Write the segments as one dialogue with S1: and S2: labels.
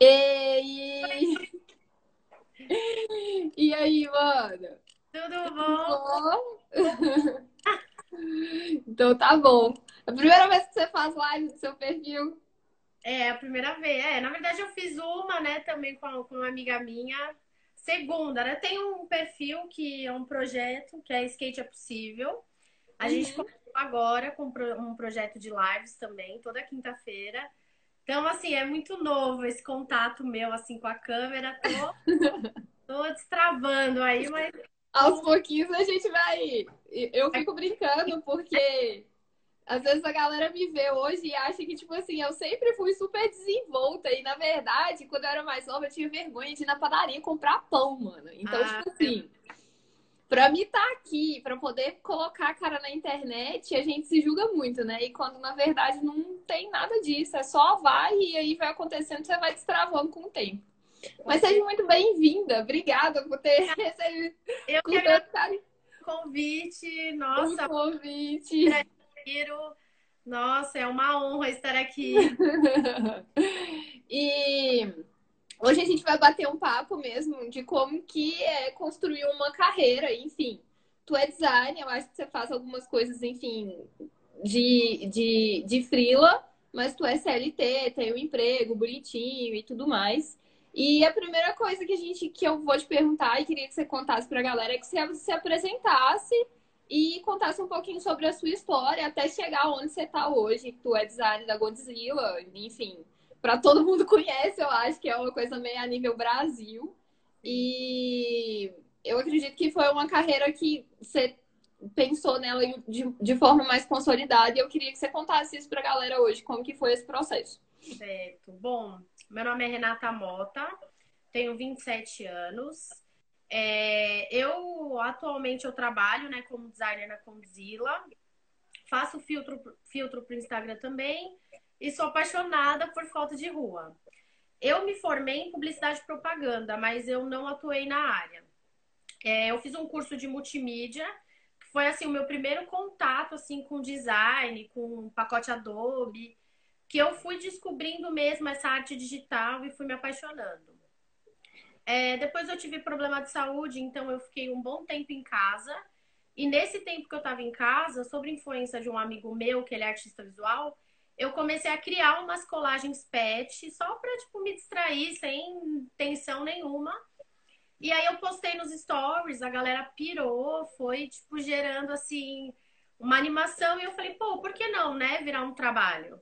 S1: Ei! E aí, mano?
S2: Tudo bom?
S1: Bom? Então tá bom. A primeira vez que você faz live do seu perfil?
S2: É, a primeira vez. É, na verdade eu fiz uma, né, também com, com uma amiga minha. Segunda, né? Tem um perfil que é um projeto, que é Skate é Possível. A gente
S1: Uhum.
S2: começou agora com um projeto de lives também, toda quinta-feira. Então, assim, é muito novo esse contato meu, assim, com a câmera. Tô, tô destravando aí, mas
S1: Aos pouquinhos a gente vai. Eu fico brincando porque às vezes a galera me vê hoje e acha que, tipo assim, eu sempre fui super desenvolta. E na verdade, quando eu era mais nova, eu tinha vergonha de ir na padaria comprar pão, mano. Então,
S2: Ah,
S1: tipo assim. Pra mim estar aqui, pra poder colocar a cara na internet, a gente se julga muito, né? E quando na verdade não tem nada disso, é só vai e aí vai acontecendo, você vai destravando com o tempo. Mas seja muito bem-vinda, obrigada por ter recebido
S2: eu
S1: com
S2: que agradeço o convite.
S1: o
S2: Nossa,
S1: convite.
S2: Prefiro. Nossa, é uma honra estar aqui.
S1: E hoje a gente vai bater um papo mesmo de como que é construir uma carreira, enfim. Tu é designer, eu acho que você faz algumas coisas, enfim, de, de, de freela, mas tu é CLT, tem um emprego bonitinho e tudo mais. E a primeira coisa que a gente que eu vou te perguntar e queria que você contasse pra galera é que você se apresentasse e contasse um pouquinho sobre a sua história até chegar onde você tá hoje. Tu é designer da Godzilla, enfim, para todo mundo conhece, eu acho que é uma coisa meio a nível Brasil. E eu acredito que foi uma carreira que você pensou nela de, de forma mais consolidada e eu queria que você contasse isso pra galera hoje, como que foi esse processo.
S2: Certo. Bom, meu nome é Renata Mota, tenho 27 anos. É, eu atualmente eu trabalho né, como designer na Condzilla, faço filtro filtro para o Instagram também e sou apaixonada por foto de rua. Eu me formei em publicidade e propaganda, mas eu não atuei na área. É, eu fiz um curso de multimídia, que foi assim o meu primeiro contato assim com design, com pacote Adobe, que eu fui descobrindo mesmo essa arte digital e fui me apaixonando. É, depois eu tive problema de saúde, então eu fiquei um bom tempo em casa. E nesse tempo que eu estava em casa, sob influência de um amigo meu, que ele é artista visual, eu comecei a criar umas colagens pet só para tipo me distrair sem tensão nenhuma. E aí eu postei nos stories, a galera pirou, foi tipo gerando assim uma animação e eu falei, pô, por que não, né, virar um trabalho?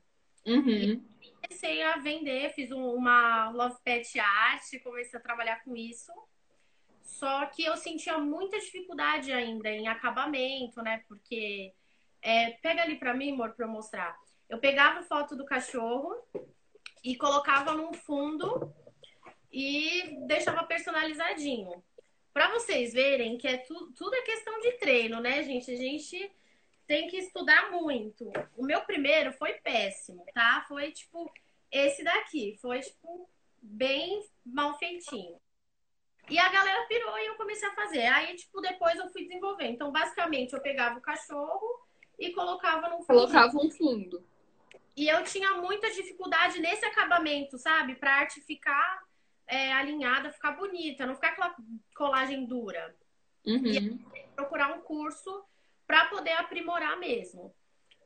S1: Uhum.
S2: Comecei a vender, fiz um- uma Love Pet Art, comecei a trabalhar com isso. Só que eu sentia muita dificuldade ainda em acabamento, né? Porque é, pega ali pra mim, amor, pra eu mostrar. Eu pegava foto do cachorro e colocava num fundo e deixava personalizadinho. Pra vocês verem que é tu- tudo é questão de treino, né, gente? A gente tem que estudar muito. O meu primeiro foi péssimo, tá? Foi tipo esse daqui, foi tipo bem mal feitinho. E a galera pirou e eu comecei a fazer. Aí, tipo, depois eu fui desenvolver. Então, basicamente, eu pegava o cachorro e colocava num fundo.
S1: Colocava um fundo.
S2: E eu tinha muita dificuldade nesse acabamento, sabe? Pra arte ficar é, alinhada, ficar bonita, não ficar aquela colagem dura.
S1: Uhum.
S2: Procurar um curso pra poder aprimorar mesmo.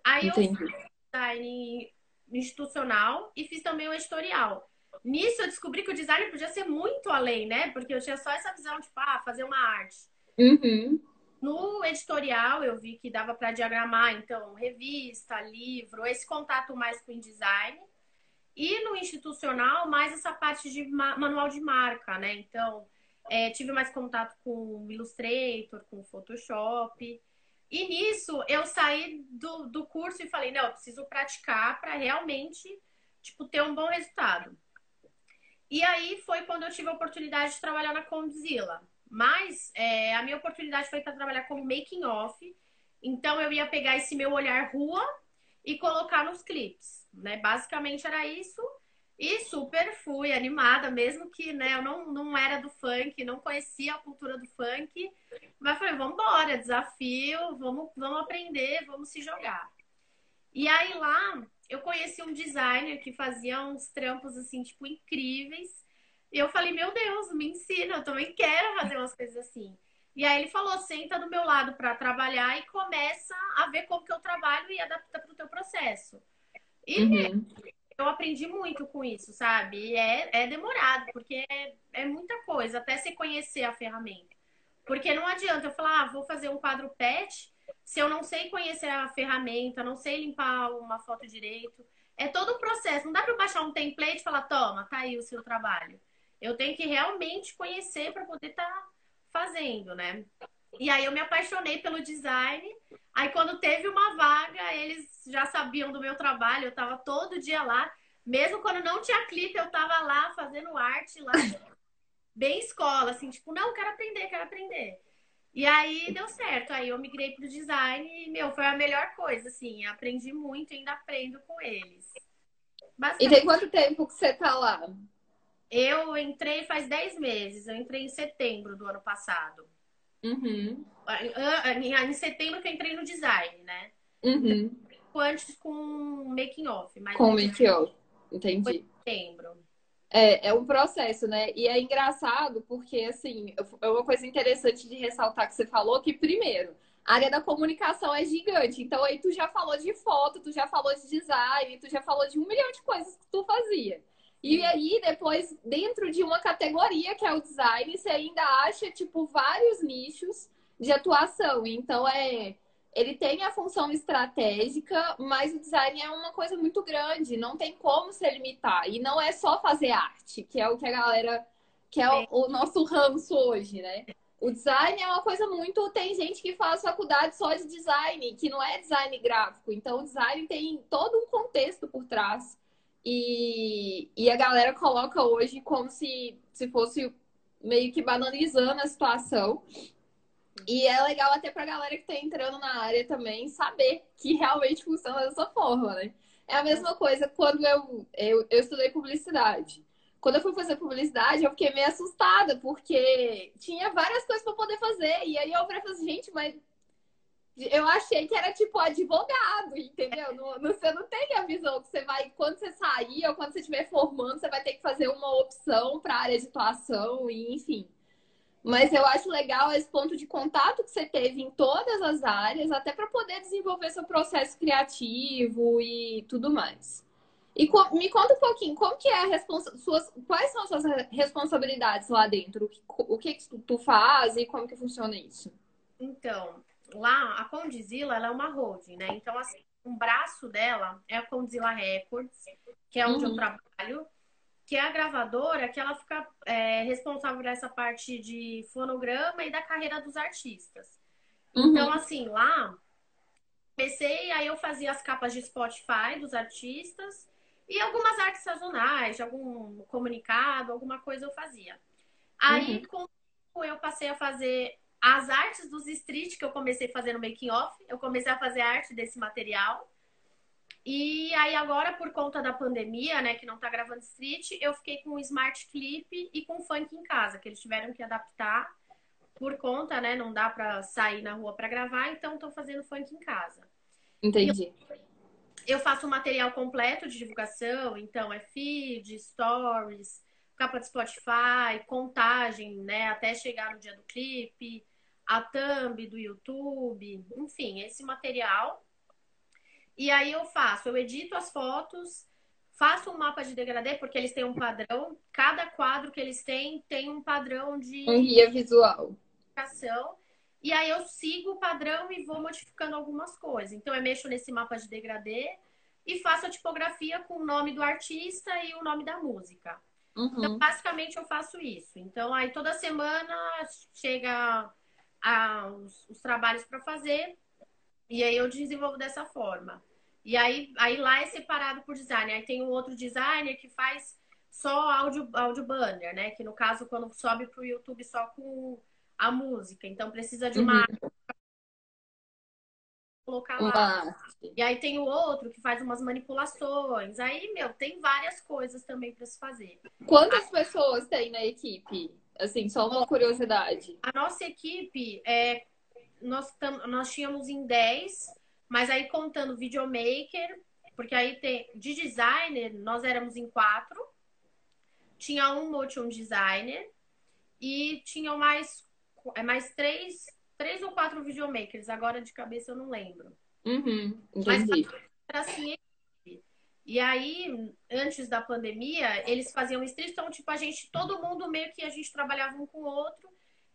S2: Aí eu
S1: Entendi.
S2: design institucional e fiz também o editorial. Nisso eu descobri que o design podia ser muito além, né? Porque eu tinha só essa visão, tipo, ah, fazer uma arte.
S1: Uhum.
S2: No editorial eu vi que dava para diagramar, então, revista, livro, esse contato mais com o InDesign. E no institucional, mais essa parte de ma- manual de marca, né? Então, é, tive mais contato com o Illustrator, com o Photoshop. E nisso eu saí do, do curso e falei, não, eu preciso praticar para realmente, tipo, ter um bom resultado. E aí foi quando eu tive a oportunidade de trabalhar na Condzilla. Mas é, a minha oportunidade foi para trabalhar como making off. Então eu ia pegar esse meu olhar rua e colocar nos clipes, né? Basicamente era isso. E super fui animada, mesmo que né, eu não, não era do funk, não conhecia a cultura do funk. Mas falei, vamos embora, desafio, vamos, vamos aprender, vamos se jogar. E aí lá eu conheci um designer que fazia uns trampos assim, tipo, incríveis. E eu falei, meu Deus, me ensina, eu também quero fazer umas coisas assim. E aí ele falou, senta do meu lado para trabalhar e começa a ver como que eu trabalho e adapta para o teu processo. E uhum. eu aprendi muito com isso, sabe? E é, é demorado, porque é, é muita coisa, até você conhecer a ferramenta. Porque não adianta eu falar, ah, vou fazer um quadro pet, se eu não sei conhecer a ferramenta, não sei limpar uma foto direito. É todo um processo. Não dá para baixar um template e falar, toma, tá aí o seu trabalho. Eu tenho que realmente conhecer para poder estar tá fazendo, né? E aí eu me apaixonei pelo design. Aí quando teve uma vaga, eles já sabiam do meu trabalho, eu tava todo dia lá. Mesmo quando não tinha clipe, eu tava lá fazendo arte lá, bem escola, assim, tipo, não, quero aprender, quero aprender. E aí deu certo. Aí eu migrei pro design e, meu, foi a melhor coisa, assim. Aprendi muito e ainda aprendo com eles.
S1: E tem quanto tempo que você tá lá?
S2: Eu entrei faz 10 meses. Eu entrei em setembro do ano passado.
S1: Uhum.
S2: Em setembro que eu entrei no design, né?
S1: Uhum.
S2: Antes com making off. Mas
S1: com making off, entendi.
S2: Foi setembro.
S1: É, é um processo, né? E é engraçado porque, assim, é uma coisa interessante de ressaltar que você falou que, primeiro, a área da comunicação é gigante. Então, aí tu já falou de foto, tu já falou de design, tu já falou de um milhão de coisas que tu fazia. E aí, depois, dentro de uma categoria que é o design, você ainda acha, tipo, vários nichos de atuação. Então, é. Ele tem a função estratégica, mas o design é uma coisa muito grande, não tem como se limitar. E não é só fazer arte, que é o que a galera. que é o, o nosso ranço hoje, né? O design é uma coisa muito. Tem gente que faz faculdade só de design, que não é design gráfico. Então, o design tem todo um contexto por trás. E, e a galera coloca hoje como se, se fosse meio que banalizando a situação. E é legal até pra galera que tá entrando na área também saber que realmente funciona dessa forma, né? É a mesma coisa quando eu, eu, eu estudei publicidade. Quando eu fui fazer publicidade, eu fiquei meio assustada, porque tinha várias coisas para poder fazer. E aí eu falei assim, gente, mas eu achei que era tipo advogado, entendeu? Não, você não tem a visão que você vai, quando você sair ou quando você estiver formando, você vai ter que fazer uma opção para a área de atuação, e enfim. Mas eu acho legal esse ponto de contato que você teve em todas as áreas, até para poder desenvolver seu processo criativo e tudo mais. E me conta um pouquinho, como que é a suas, quais são as suas responsabilidades lá dentro? O que, o que tu faz e como que funciona isso?
S2: Então, lá, a Condizila, ela é uma holding, né? Então, assim, um braço dela é a Condizila Records, que é onde uhum. eu trabalho, que é a gravadora que ela fica é, responsável por essa parte de fonograma e da carreira dos artistas. Uhum. Então, assim, lá, comecei, aí eu fazia as capas de Spotify dos artistas e algumas artes sazonais, de algum comunicado, alguma coisa eu fazia. Aí, uhum. com eu passei a fazer as artes dos street que eu comecei a fazer no making off, eu comecei a fazer arte desse material. E aí agora por conta da pandemia, né, que não tá gravando street, eu fiquei com o smart clip e com funk em casa, que eles tiveram que adaptar por conta, né, não dá para sair na rua para gravar, então tô fazendo funk em casa.
S1: Entendi.
S2: Eu, eu faço o material completo de divulgação, então é feed, stories, capa de Spotify, contagem, né, até chegar no dia do clipe, a thumb do YouTube, enfim, esse material. E aí eu faço, eu edito as fotos, faço um mapa de degradê, porque eles têm um padrão, cada quadro que eles têm tem um padrão de
S1: um guia visual.
S2: E aí eu sigo o padrão e vou modificando algumas coisas. Então eu mexo nesse mapa de degradê e faço a tipografia com o nome do artista e o nome da música. Uhum. Então, basicamente, eu faço isso. Então, aí toda semana chega a, os, os trabalhos para fazer e aí eu desenvolvo dessa forma. E aí, aí lá é separado por design. Aí tem um outro designer que faz só áudio, áudio banner, né? Que no caso, quando sobe para o YouTube só com a música. Então precisa de uma uhum. colocar lá. E aí tem o outro que faz umas manipulações. Aí, meu, tem várias coisas também para se fazer.
S1: Quantas aí... pessoas tem na equipe? Assim, só uma curiosidade.
S2: A nossa equipe, é, nós, tam, nós tínhamos em 10, mas aí contando videomaker, porque aí tem de designer, nós éramos em quatro. Tinha um motion designer e tinham mais, é, mais três, três ou quatro videomakers. Agora de cabeça eu não lembro.
S1: Uhum, Mas
S2: era assim, e aí, antes da pandemia, eles faziam street, então, tipo, a gente, todo mundo meio que a gente trabalhava um com o outro.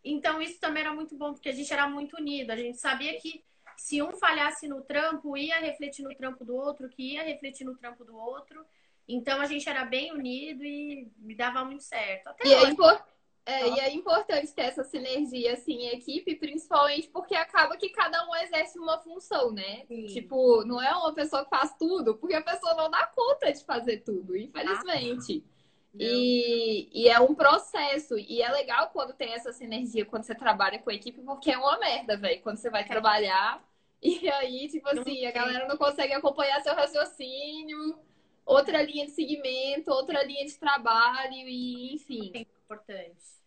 S2: Então, isso também era muito bom, porque a gente era muito unido. A gente sabia que se um falhasse no trampo, ia refletir no trampo do outro, que ia refletir no trampo do outro. Então, a gente era bem unido e me dava muito certo. Até
S1: e, é hoje. É, é, e é importante ter essa sinergia, assim, em equipe, principalmente porque acaba que cada um exerce uma função, né? Sim. Tipo, não é uma pessoa que faz tudo, porque a pessoa não dá conta de fazer tudo, infelizmente. Ah. E, e, é um processo. E é legal quando tem essa sinergia, quando você trabalha com a equipe, porque é uma merda, velho. Quando você vai trabalhar e aí, tipo assim, a galera não consegue acompanhar seu raciocínio, outra linha de segmento, outra linha de trabalho, e enfim.
S2: Importante.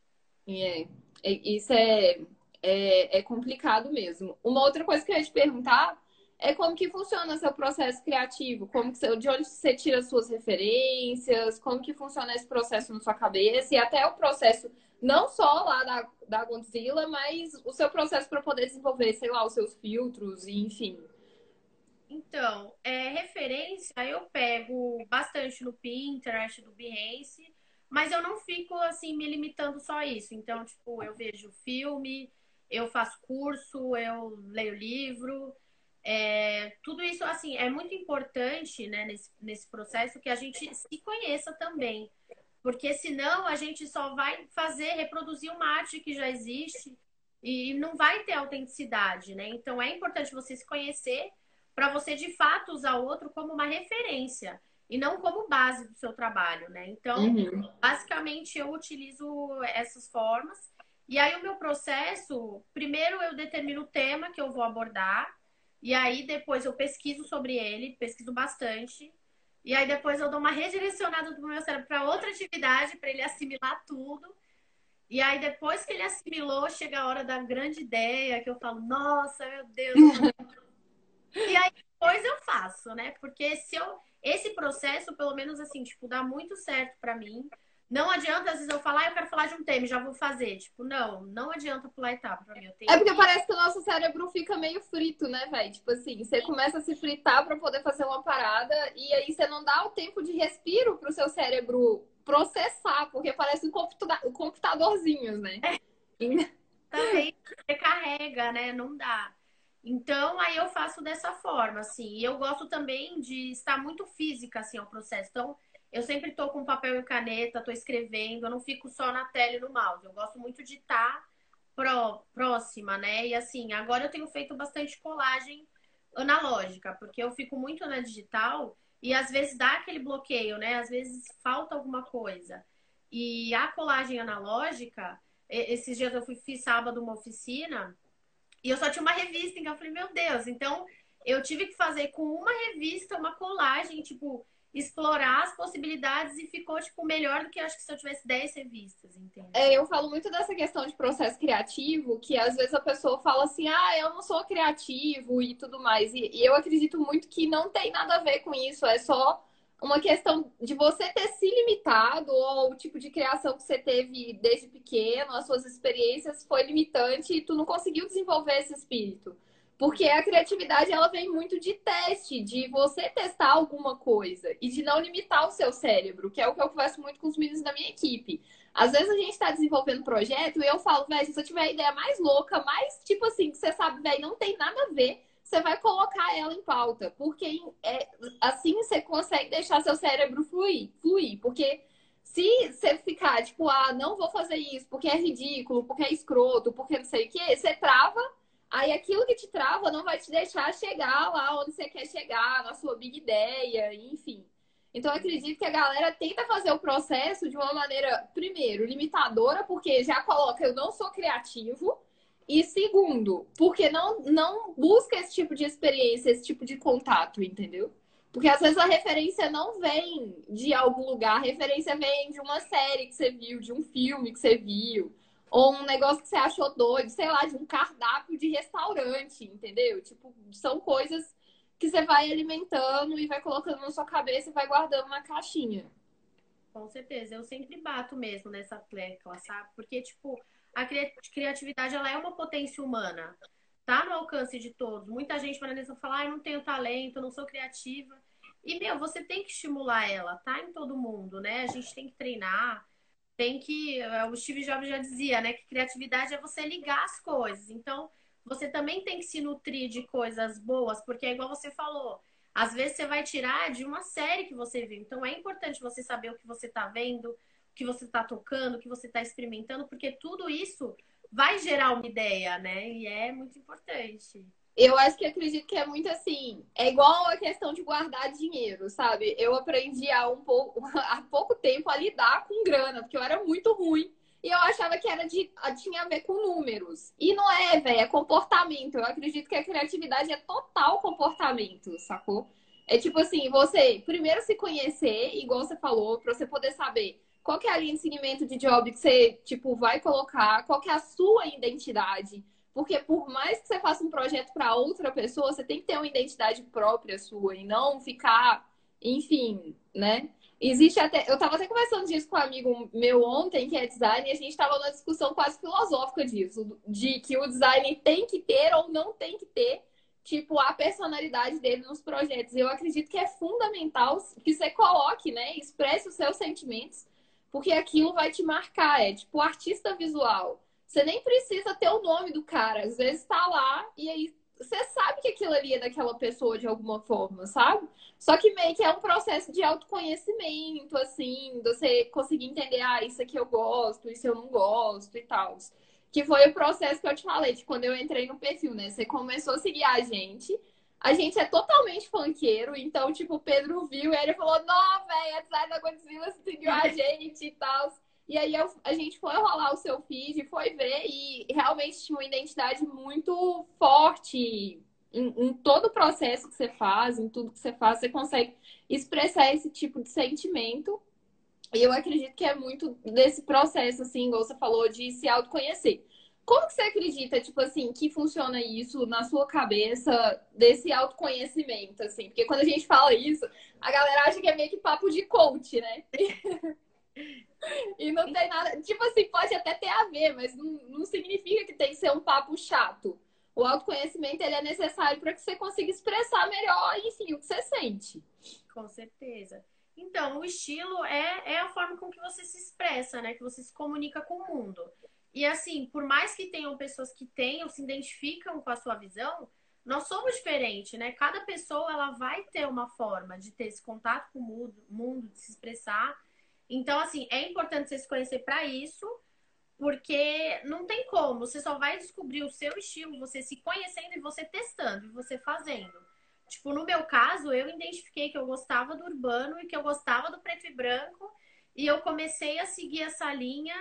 S1: É, é isso é, é, é complicado mesmo. Uma outra coisa que eu ia te perguntar é como que funciona seu processo criativo, como que você, de onde você tira suas referências, como que funciona esse processo na sua cabeça e até o processo não só lá da, da Godzilla, mas o seu processo para poder desenvolver, sei lá, os seus filtros e enfim.
S2: Então, é, referência eu pego bastante no Pinterest, do Behance, mas eu não fico assim me limitando só a isso. Então, tipo, eu vejo filme, eu faço curso, eu leio livro, é, tudo isso, assim, é muito importante né, nesse, nesse processo que a gente se conheça também. Porque senão a gente só vai fazer, reproduzir uma arte que já existe e não vai ter autenticidade, né? Então é importante você se conhecer para você de fato usar o outro como uma referência e não como base do seu trabalho, né? Então, uhum. basicamente eu utilizo essas formas. E aí o meu processo, primeiro eu determino o tema que eu vou abordar, e aí depois eu pesquiso sobre ele, pesquiso bastante. E aí depois eu dou uma redirecionada do meu cérebro para outra atividade, para ele assimilar tudo. E aí depois que ele assimilou, chega a hora da grande ideia, que eu falo, nossa, meu Deus. e aí depois eu faço, né? Porque se eu esse processo, pelo menos assim, tipo, dá muito certo para mim. Não adianta, às vezes, eu falar, ah, eu quero falar de um tema, já vou fazer. Tipo, não, não adianta pular etapa pra mim.
S1: é porque que... parece que o nosso cérebro fica meio frito, né, velho? Tipo assim, você começa a se fritar para poder fazer uma parada e aí você não dá o tempo de respiro pro seu cérebro processar, porque parece um, computa... computadorzinho, né? É.
S2: Também recarrega, né? Não dá. Então, aí eu faço dessa forma, assim. E eu gosto também de estar muito física, assim, ao processo. Então, eu sempre tô com papel e caneta, tô escrevendo, eu não fico só na tela e no mouse. Eu gosto muito de estar pró, próxima, né? E assim, agora eu tenho feito bastante colagem analógica, porque eu fico muito na digital e às vezes dá aquele bloqueio, né? Às vezes falta alguma coisa. E a colagem analógica, esses dias eu fui, fiz sábado uma oficina e eu só tinha uma revista, então eu falei, meu Deus, então eu tive que fazer com uma revista uma colagem, tipo, explorar as possibilidades e ficou, tipo, melhor do que acho que se eu tivesse 10 revistas, entende?
S1: É, eu falo muito dessa questão de processo criativo, que às vezes a pessoa fala assim, ah, eu não sou criativo e tudo mais. E, e eu acredito muito que não tem nada a ver com isso, é só uma questão de você ter se limitado ou o tipo de criação que você teve desde pequeno, as suas experiências foi limitante e tu não conseguiu desenvolver esse espírito. Porque a criatividade ela vem muito de teste, de você testar alguma coisa e de não limitar o seu cérebro, que é o que eu converso muito com os meninos da minha equipe. Às vezes a gente está desenvolvendo projeto e eu falo, velho, se você tiver a ideia mais louca, mais tipo assim, que você sabe, velho, não tem nada a ver, você vai colocar ela em pauta. Porque é, assim você consegue deixar seu cérebro fluir, fluir. Porque se você ficar, tipo, ah, não vou fazer isso porque é ridículo, porque é escroto, porque não sei o quê, você trava Aí aquilo que te trava não vai te deixar chegar lá onde você quer chegar, na sua big ideia, enfim. Então eu acredito que a galera tenta fazer o processo de uma maneira, primeiro, limitadora, porque já coloca eu não sou criativo, e segundo, porque não, não busca esse tipo de experiência, esse tipo de contato, entendeu? Porque às vezes a referência não vem de algum lugar, a referência vem de uma série que você viu, de um filme que você viu ou um negócio que você achou doido, sei lá, de um cardápio de restaurante, entendeu? Tipo, são coisas que você vai alimentando e vai colocando na sua cabeça e vai guardando na caixinha.
S2: Com certeza, eu sempre bato mesmo nessa tecla, sabe? Porque, tipo, a criatividade, ela é uma potência humana. Tá no alcance de todos. Muita gente para falar, ah, eu não tenho talento, não sou criativa. E, meu, você tem que estimular ela, tá em todo mundo, né? A gente tem que treinar, tem que. Eh, o Steve Jobs já dizia, né? Que criatividade é você ligar as coisas. Então, você também tem que se nutrir de coisas boas, porque é igual você falou. Às vezes você vai tirar de uma série que você viu. Então é importante você saber o que você está vendo, que você está tocando, que você está experimentando, porque tudo isso vai gerar uma ideia, né? E é muito importante.
S1: Eu acho que acredito que é muito assim. É igual a questão de guardar dinheiro, sabe? Eu aprendi há um pouco, há pouco tempo a lidar com grana, porque eu era muito ruim. E eu achava que era de, tinha a ver com números. E não é, velho, é comportamento. Eu acredito que a criatividade é total comportamento, sacou? É tipo assim, você primeiro se conhecer, igual você falou, pra você poder saber qual que é a linha de seguimento de job que você, tipo, vai colocar, qual que é a sua identidade porque por mais que você faça um projeto para outra pessoa, você tem que ter uma identidade própria sua e não ficar, enfim, né? Existe até. Eu estava até conversando disso com um amigo meu ontem, que é design, e a gente estava numa discussão quase filosófica disso, de que o design tem que ter ou não tem que ter, tipo, a personalidade dele nos projetos. Eu acredito que é fundamental que você coloque, né? Expresse os seus sentimentos, porque aquilo vai te marcar. É tipo, artista visual você nem precisa ter o nome do cara. Às vezes tá lá e aí você sabe que aquilo ali é daquela pessoa de alguma forma, sabe? Só que meio que é um processo de autoconhecimento, assim, você conseguir entender, ah, isso aqui eu gosto, isso eu não gosto e tal. Que foi o processo que eu te falei, de quando eu entrei no perfil, né? Você começou a seguir a gente. A gente é totalmente funkeiro, então, tipo, o Pedro viu e ele falou: Não, velho, a design da Godzilla seguiu a gente e tal. E aí eu, a gente foi rolar o seu feed, foi ver e realmente tinha uma identidade muito forte em, em, todo o processo que você faz, em tudo que você faz, você consegue expressar esse tipo de sentimento. E eu acredito que é muito desse processo, assim, igual você falou, de se autoconhecer. Como que você acredita, tipo assim, que funciona isso na sua cabeça, desse autoconhecimento, assim? Porque quando a gente fala isso, a galera acha que é meio que papo de coach, né? E não tem nada. Tipo assim, pode até ter a ver, mas não, não significa que tem que ser um papo chato. O autoconhecimento ele é necessário para que você consiga expressar melhor, enfim, o que você sente.
S2: Com certeza. Então, o estilo é, é a forma com que você se expressa, né? Que você se comunica com o mundo. E assim, por mais que tenham pessoas que tenham, se identificam com a sua visão, nós somos diferentes, né? Cada pessoa ela vai ter uma forma de ter esse contato com o mundo, de se expressar então, assim, é importante você se conhecer para isso, porque não tem como. Você só vai descobrir o seu estilo, você se conhecendo e você testando, e você fazendo. Tipo, no meu caso, eu identifiquei que eu gostava do urbano e que eu gostava do preto e branco, e eu comecei a seguir essa linha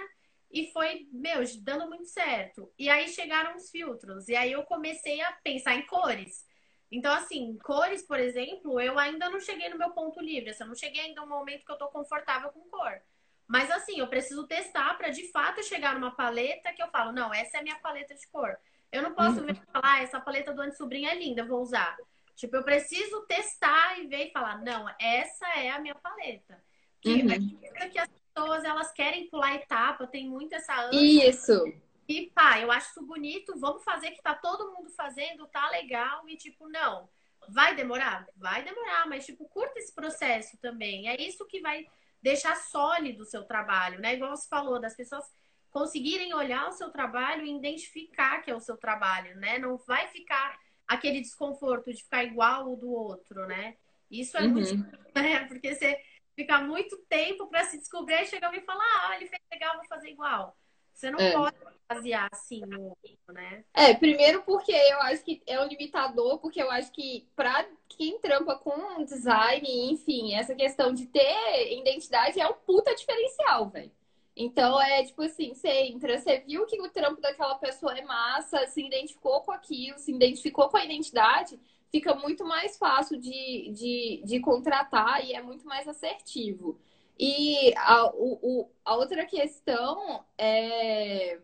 S2: e foi, meu, dando muito certo. E aí chegaram os filtros, e aí eu comecei a pensar em cores. Então, assim, cores, por exemplo, eu ainda não cheguei no meu ponto livre. Assim, eu não cheguei ainda no momento que eu tô confortável com cor. Mas, assim, eu preciso testar para de fato chegar numa paleta que eu falo, não, essa é a minha paleta de cor. Eu não posso uhum. ver e falar, ah, essa paleta do Anne Sobrinha é linda, vou usar. Tipo, eu preciso testar e ver e falar, não, essa é a minha paleta. Que, uhum. é que as pessoas, elas querem pular etapa, tem muito essa
S1: ânsia. Isso
S2: e pá, eu acho isso bonito, vamos fazer que tá todo mundo fazendo, tá legal, e tipo, não. Vai demorar? Vai demorar, mas tipo, curta esse processo também. É isso que vai deixar sólido o seu trabalho, né? Igual você falou, das pessoas conseguirem olhar o seu trabalho e identificar que é o seu trabalho, né? Não vai ficar aquele desconforto de ficar igual o do outro, né? Isso é uhum. muito, né? Porque você fica muito tempo para se descobrir e chegar e falar, ah, ele fez legal, vou fazer igual. Você não é. pode basear assim no né?
S1: É, primeiro porque eu acho que é um limitador, porque eu acho que para quem trampa com design, enfim, essa questão de ter identidade é um puta diferencial, velho. Então é tipo assim, você entra, você viu que o trampo daquela pessoa é massa, se identificou com aquilo, se identificou com a identidade, fica muito mais fácil de, de, de contratar e é muito mais assertivo. E a, o, a outra questão é.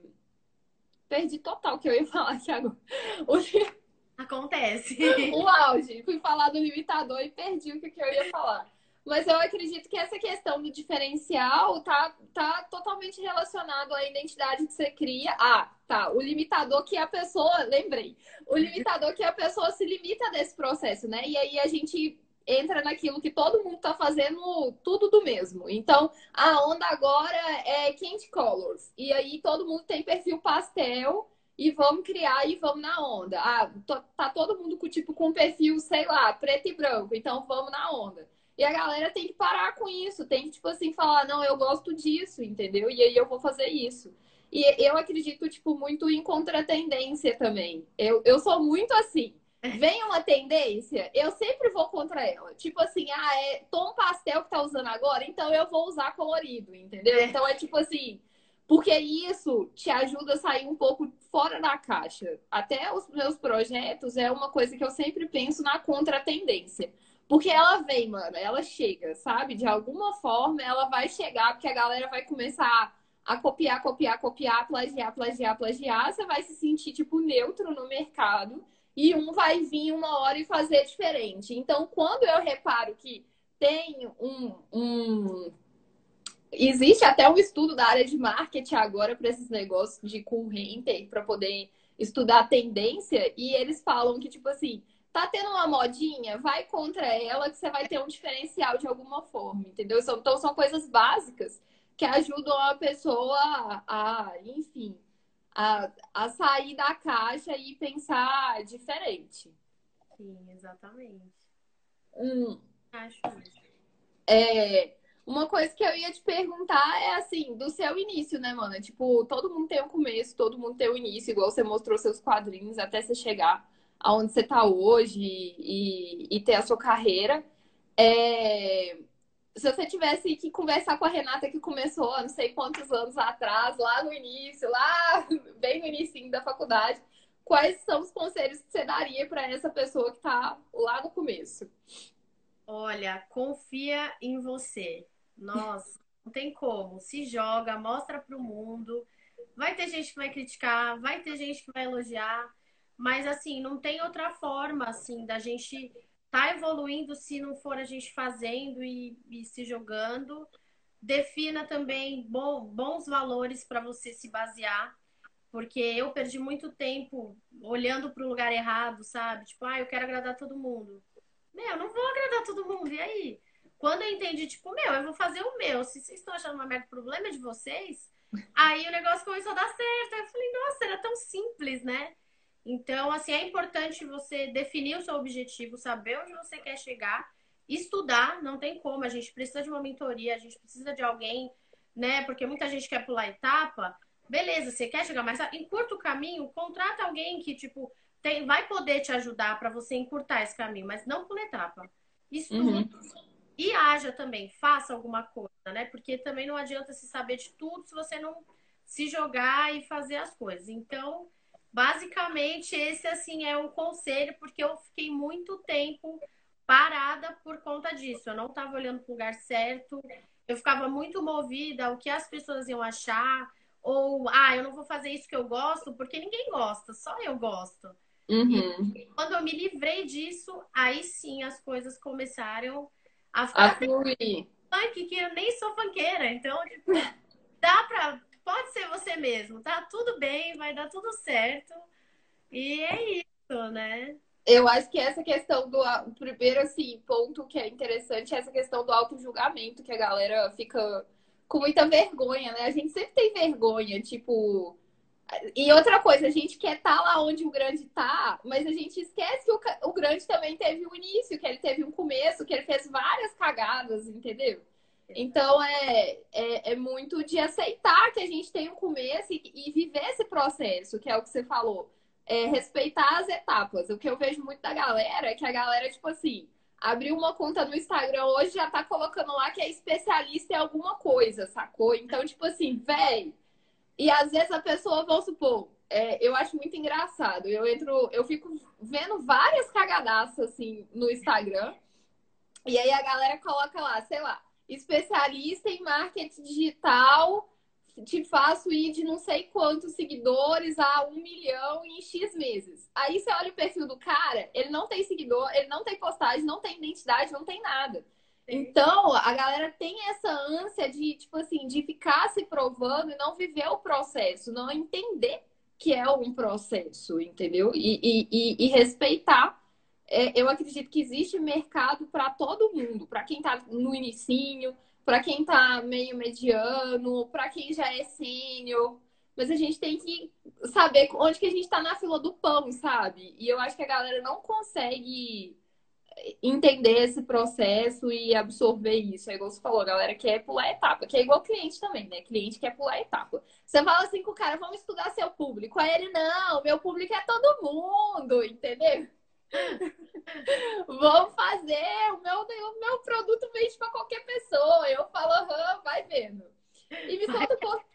S1: Perdi total o que eu ia falar aqui agora.
S2: Acontece.
S1: o auge. Fui falar do limitador e perdi o que eu ia falar. Mas eu acredito que essa questão do diferencial tá, tá totalmente relacionado à identidade que você cria. Ah, tá. O limitador que a pessoa, lembrei, o limitador que a pessoa se limita desse processo, né? E aí a gente entra naquilo que todo mundo tá fazendo tudo do mesmo. Então, a onda agora é Candy Colors. E aí todo mundo tem perfil pastel e vamos criar e vamos na onda. Ah, tá todo mundo com tipo com perfil, sei lá, preto e branco. Então vamos na onda. E a galera tem que parar com isso, tem que, tipo assim, falar, não, eu gosto disso, entendeu? E aí eu vou fazer isso. E eu acredito, tipo, muito em contratendência também. Eu, eu sou muito assim. Vem uma tendência, eu sempre vou contra ela. Tipo assim, ah, é tom pastel que tá usando agora, então eu vou usar colorido, entendeu? É. Então é tipo assim, porque isso te ajuda a sair um pouco fora da caixa. Até os meus projetos é uma coisa que eu sempre penso na contratendência. Porque ela vem, mano, ela chega, sabe? De alguma forma ela vai chegar, porque a galera vai começar a copiar, copiar, copiar, plagiar, plagiar, plagiar. Você vai se sentir, tipo, neutro no mercado. E um vai vir uma hora e fazer diferente. Então, quando eu reparo que tem um, um existe até um estudo da área de marketing agora para esses negócios de concorrente para poder estudar a tendência e eles falam que tipo assim tá tendo uma modinha, vai contra ela que você vai ter um diferencial de alguma forma, entendeu? Então são coisas básicas que ajudam a pessoa a, enfim, a, a sair da caixa e pensar diferente.
S2: Sim, exatamente.
S1: Hum.
S2: Acho isso.
S1: É, uma coisa que eu ia te perguntar é assim, do seu início, né, mano? Tipo, todo mundo tem um começo, todo mundo tem um início, igual você mostrou seus quadrinhos até você chegar aonde você está hoje e, e, ter a sua carreira. É... Se você tivesse que conversar com a Renata que começou não sei quantos anos atrás, lá no início, lá bem no início da faculdade, quais são os conselhos que você daria para essa pessoa que está lá no começo?
S2: Olha, confia em você. Nossa, não tem como. Se joga, mostra para o mundo. Vai ter gente que vai criticar, vai ter gente que vai elogiar mas, assim, não tem outra forma, assim, da gente tá evoluindo se não for a gente fazendo e, e se jogando. Defina também bons valores para você se basear, porque eu perdi muito tempo olhando para o lugar errado, sabe? Tipo, ah, eu quero agradar todo mundo. Meu, não vou agradar todo mundo, e aí? Quando eu entendi, tipo, meu, eu vou fazer o meu. Se vocês estão achando uma merda, problema é de vocês. Aí o negócio começou a dar certo. Aí eu falei, nossa, era tão simples, né? Então, assim, é importante você definir o seu objetivo, saber onde você quer chegar, estudar, não tem como, a gente precisa de uma mentoria, a gente precisa de alguém, né? Porque muita gente quer pular etapa. Beleza, você quer chegar mais em curto caminho, contrata alguém que, tipo, tem, vai poder te ajudar para você encurtar esse caminho, mas não pula etapa. Estude uhum. e haja também, faça alguma coisa, né? Porque também não adianta se saber de tudo se você não se jogar e fazer as coisas. Então, Basicamente, esse assim é um conselho, porque eu fiquei muito tempo parada por conta disso. Eu não estava olhando para o lugar certo, eu ficava muito movida ao que as pessoas iam achar, ou ah, eu não vou fazer isso que eu gosto, porque ninguém gosta, só eu gosto.
S1: Uhum.
S2: E quando eu me livrei disso, aí sim as coisas começaram a ficar. A
S1: fluir.
S2: Funk, que eu nem sou funkeira, então, tipo, dá pra pode ser você mesmo, tá tudo bem, vai dar tudo certo. E é isso, né?
S1: Eu acho que essa questão do o primeiro assim, ponto que é interessante é essa questão do auto-julgamento, que a galera fica com muita vergonha, né? A gente sempre tem vergonha, tipo. E outra coisa, a gente quer estar tá lá onde o grande tá, mas a gente esquece que o, o grande também teve um início, que ele teve um começo, que ele fez várias cagadas, entendeu? Então é, é, é, muito de aceitar que a gente tem um começo e, e, viver esse processo, que é o que você falou. É, respeitar as etapas. O que eu vejo muito da galera é que a galera, tipo assim, abriu uma conta no Instagram hoje já tá colocando lá que é especialista em alguma coisa, sacou? Então, tipo assim, velho. E às vezes a pessoa, vamos supor, é, eu acho muito engraçado. Eu entro, eu fico vendo várias cagadaças assim no Instagram. E aí a galera coloca lá, sei lá, especialista em marketing digital, te faço ir de não sei quantos seguidores a um milhão em X meses. Aí você olha o perfil do cara, ele não tem seguidor, ele não tem postagem, não tem identidade, não tem nada. Então, a galera tem essa ânsia de, tipo assim, de ficar se provando e não viver o processo, não entender que é um processo, entendeu? E, e, e, e respeitar. É, eu acredito que existe mercado para todo mundo, para quem está no inicinho, para quem está meio mediano, para quem já é sênior. Mas a gente tem que saber onde que a gente está na fila do pão, sabe? E eu acho que a galera não consegue entender esse processo e absorver isso. É igual você falou, a galera quer pular etapa, que é igual cliente também, né? Cliente quer pular etapa. Você fala assim com o cara, vamos estudar seu público. Aí ele, não, meu público é todo mundo, entendeu? Vamos fazer, o meu, o meu produto vende para qualquer pessoa. Eu falo, aham, vai vendo. E me conta um pouco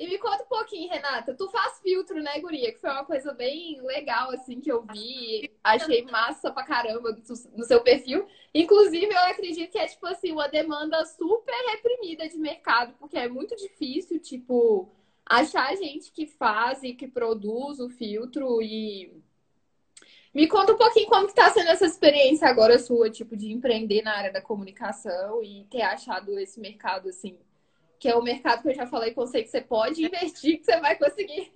S1: e me conta um pouquinho, Renata. Tu faz filtro, né, Guria? Que foi uma coisa bem legal, assim, que eu vi. Achei massa pra caramba no seu perfil. Inclusive, eu acredito que é, tipo assim, uma demanda super reprimida de mercado, porque é muito difícil, tipo, achar gente que faz e que produz o filtro e. Me conta um pouquinho como que tá sendo essa experiência agora sua, tipo, de empreender na área da comunicação e ter achado esse mercado, assim, que é o mercado que eu já falei com você que você pode investir, que você vai conseguir.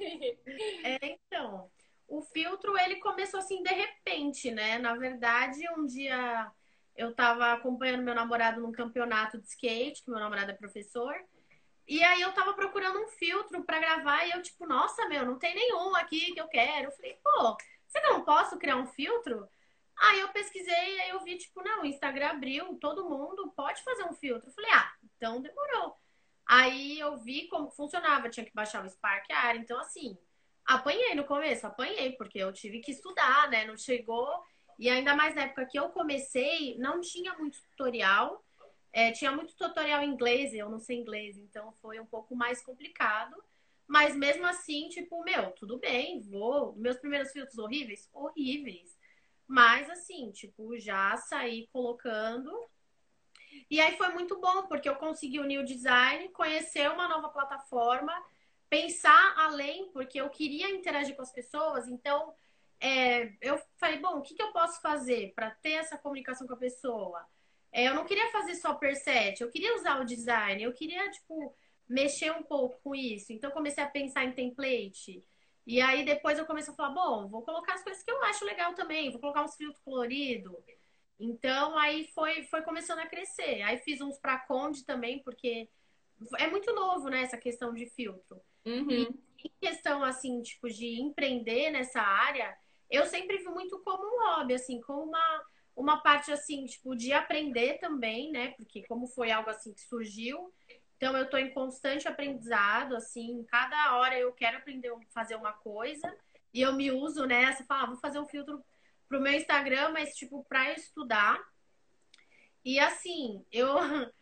S2: É, então, o filtro ele começou assim de repente, né? Na verdade, um dia eu estava acompanhando meu namorado num campeonato de skate, que meu namorado é professor. E aí eu tava procurando um filtro para gravar e eu tipo, nossa, meu, não tem nenhum aqui que eu quero. Eu falei, pô, você não posso criar um filtro? Aí eu pesquisei, aí eu vi, tipo, não, o Instagram abriu, todo mundo pode fazer um filtro. Eu falei, ah, então demorou. Aí eu vi como funcionava, tinha que baixar o Spark Ar. Então, assim, apanhei no começo, apanhei, porque eu tive que estudar, né? Não chegou. E ainda mais na época que eu comecei, não tinha muito tutorial. É, tinha muito tutorial em inglês, eu não sei inglês, então foi um pouco mais complicado. Mas mesmo assim, tipo, meu, tudo bem, vou. Meus primeiros filtros horríveis? Horríveis. Mas assim, tipo, já saí colocando e aí foi muito bom, porque eu consegui unir o design, conhecer uma nova plataforma, pensar além, porque eu queria interagir com as pessoas, então é, eu falei, bom, o que, que eu posso fazer para ter essa comunicação com a pessoa? É, eu não queria fazer só per set, eu queria usar o design, eu queria, tipo, mexer um pouco com isso. Então comecei a pensar em template. E aí depois eu comecei a falar, bom, vou colocar as coisas que eu acho legal também, vou colocar uns filtros coloridos. Então aí foi, foi começando a crescer. Aí fiz uns para Conde também, porque é muito novo, né, essa questão de filtro.
S1: Uhum.
S2: E em questão, assim, tipo, de empreender nessa área, eu sempre vi muito como um hobby, assim, como uma, uma parte, assim, tipo, de aprender também, né? Porque como foi algo, assim, que surgiu, então eu tô em constante aprendizado, assim, cada hora eu quero aprender a fazer uma coisa e eu me uso nessa, falo, ah, vou fazer um filtro pro meu Instagram, mas tipo para estudar. E assim, eu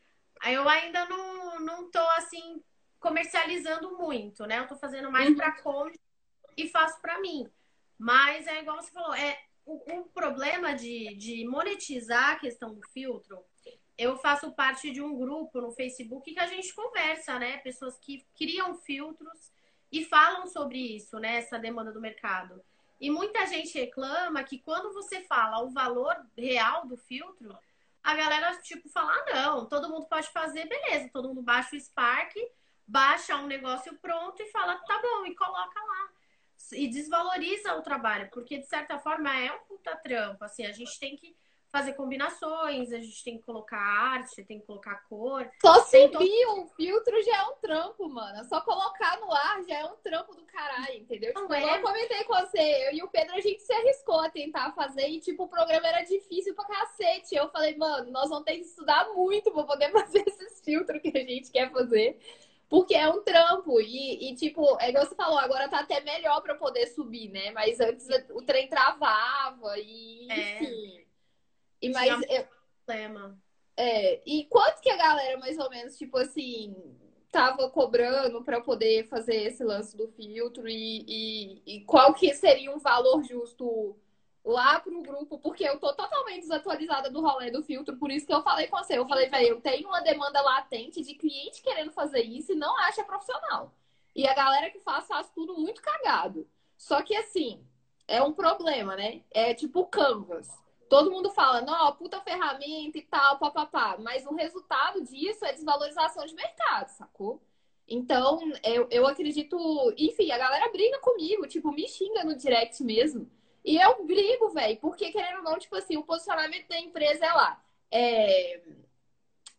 S2: eu ainda não, não tô assim comercializando muito, né? Eu tô fazendo mais uhum. para conta e faço para mim. Mas é igual você falou, é o, o problema de, de monetizar a questão do filtro. Eu faço parte de um grupo no Facebook que a gente conversa, né? Pessoas que criam filtros e falam sobre isso, né? Essa demanda do mercado. E muita gente reclama que quando você fala o valor real do filtro, a galera, tipo, fala: ah, não, todo mundo pode fazer, beleza. Todo mundo baixa o Spark, baixa um negócio pronto e fala: tá bom, e coloca lá. E desvaloriza o trabalho, porque de certa forma é um puta trampo. Assim, a gente tem que fazer combinações, a gente tem que colocar arte, tem que colocar cor.
S1: Só subir todo... um filtro já é um trampo, mano. Só colocar no ar já é um trampo do caralho, entendeu? Tipo, é. eu comentei com você, eu e o Pedro, a gente se arriscou a tentar fazer e, tipo, o programa era difícil pra cacete. Eu falei, mano, nós vamos ter que estudar muito pra poder fazer esses filtros que a gente quer fazer. Porque é um trampo. E, e, tipo, é igual você falou, agora tá até melhor pra poder subir, né? Mas antes o trem travava e,
S2: é.
S1: enfim. E mais.
S2: Eu... problema.
S1: É, e quanto que a galera, mais ou menos, tipo assim, tava cobrando para poder fazer esse lance do filtro e, e, e, qual que seria um valor justo lá pro grupo, porque eu tô totalmente desatualizada do rolê do filtro, por isso que eu falei com você. Eu falei, velho, eu tenho uma demanda latente de cliente querendo fazer isso e não acha profissional. E a galera que faz, faz tudo muito cagado. Só que assim, é um problema, né? É tipo Canvas. Todo mundo fala, não, puta ferramenta e tal, papapá. Mas o resultado disso é desvalorização de mercado, sacou? Então, eu, eu acredito. Enfim, a galera briga comigo, tipo, me xinga no direct mesmo. E eu brigo, velho, porque querendo ou não, tipo assim, o posicionamento da empresa é lá. É...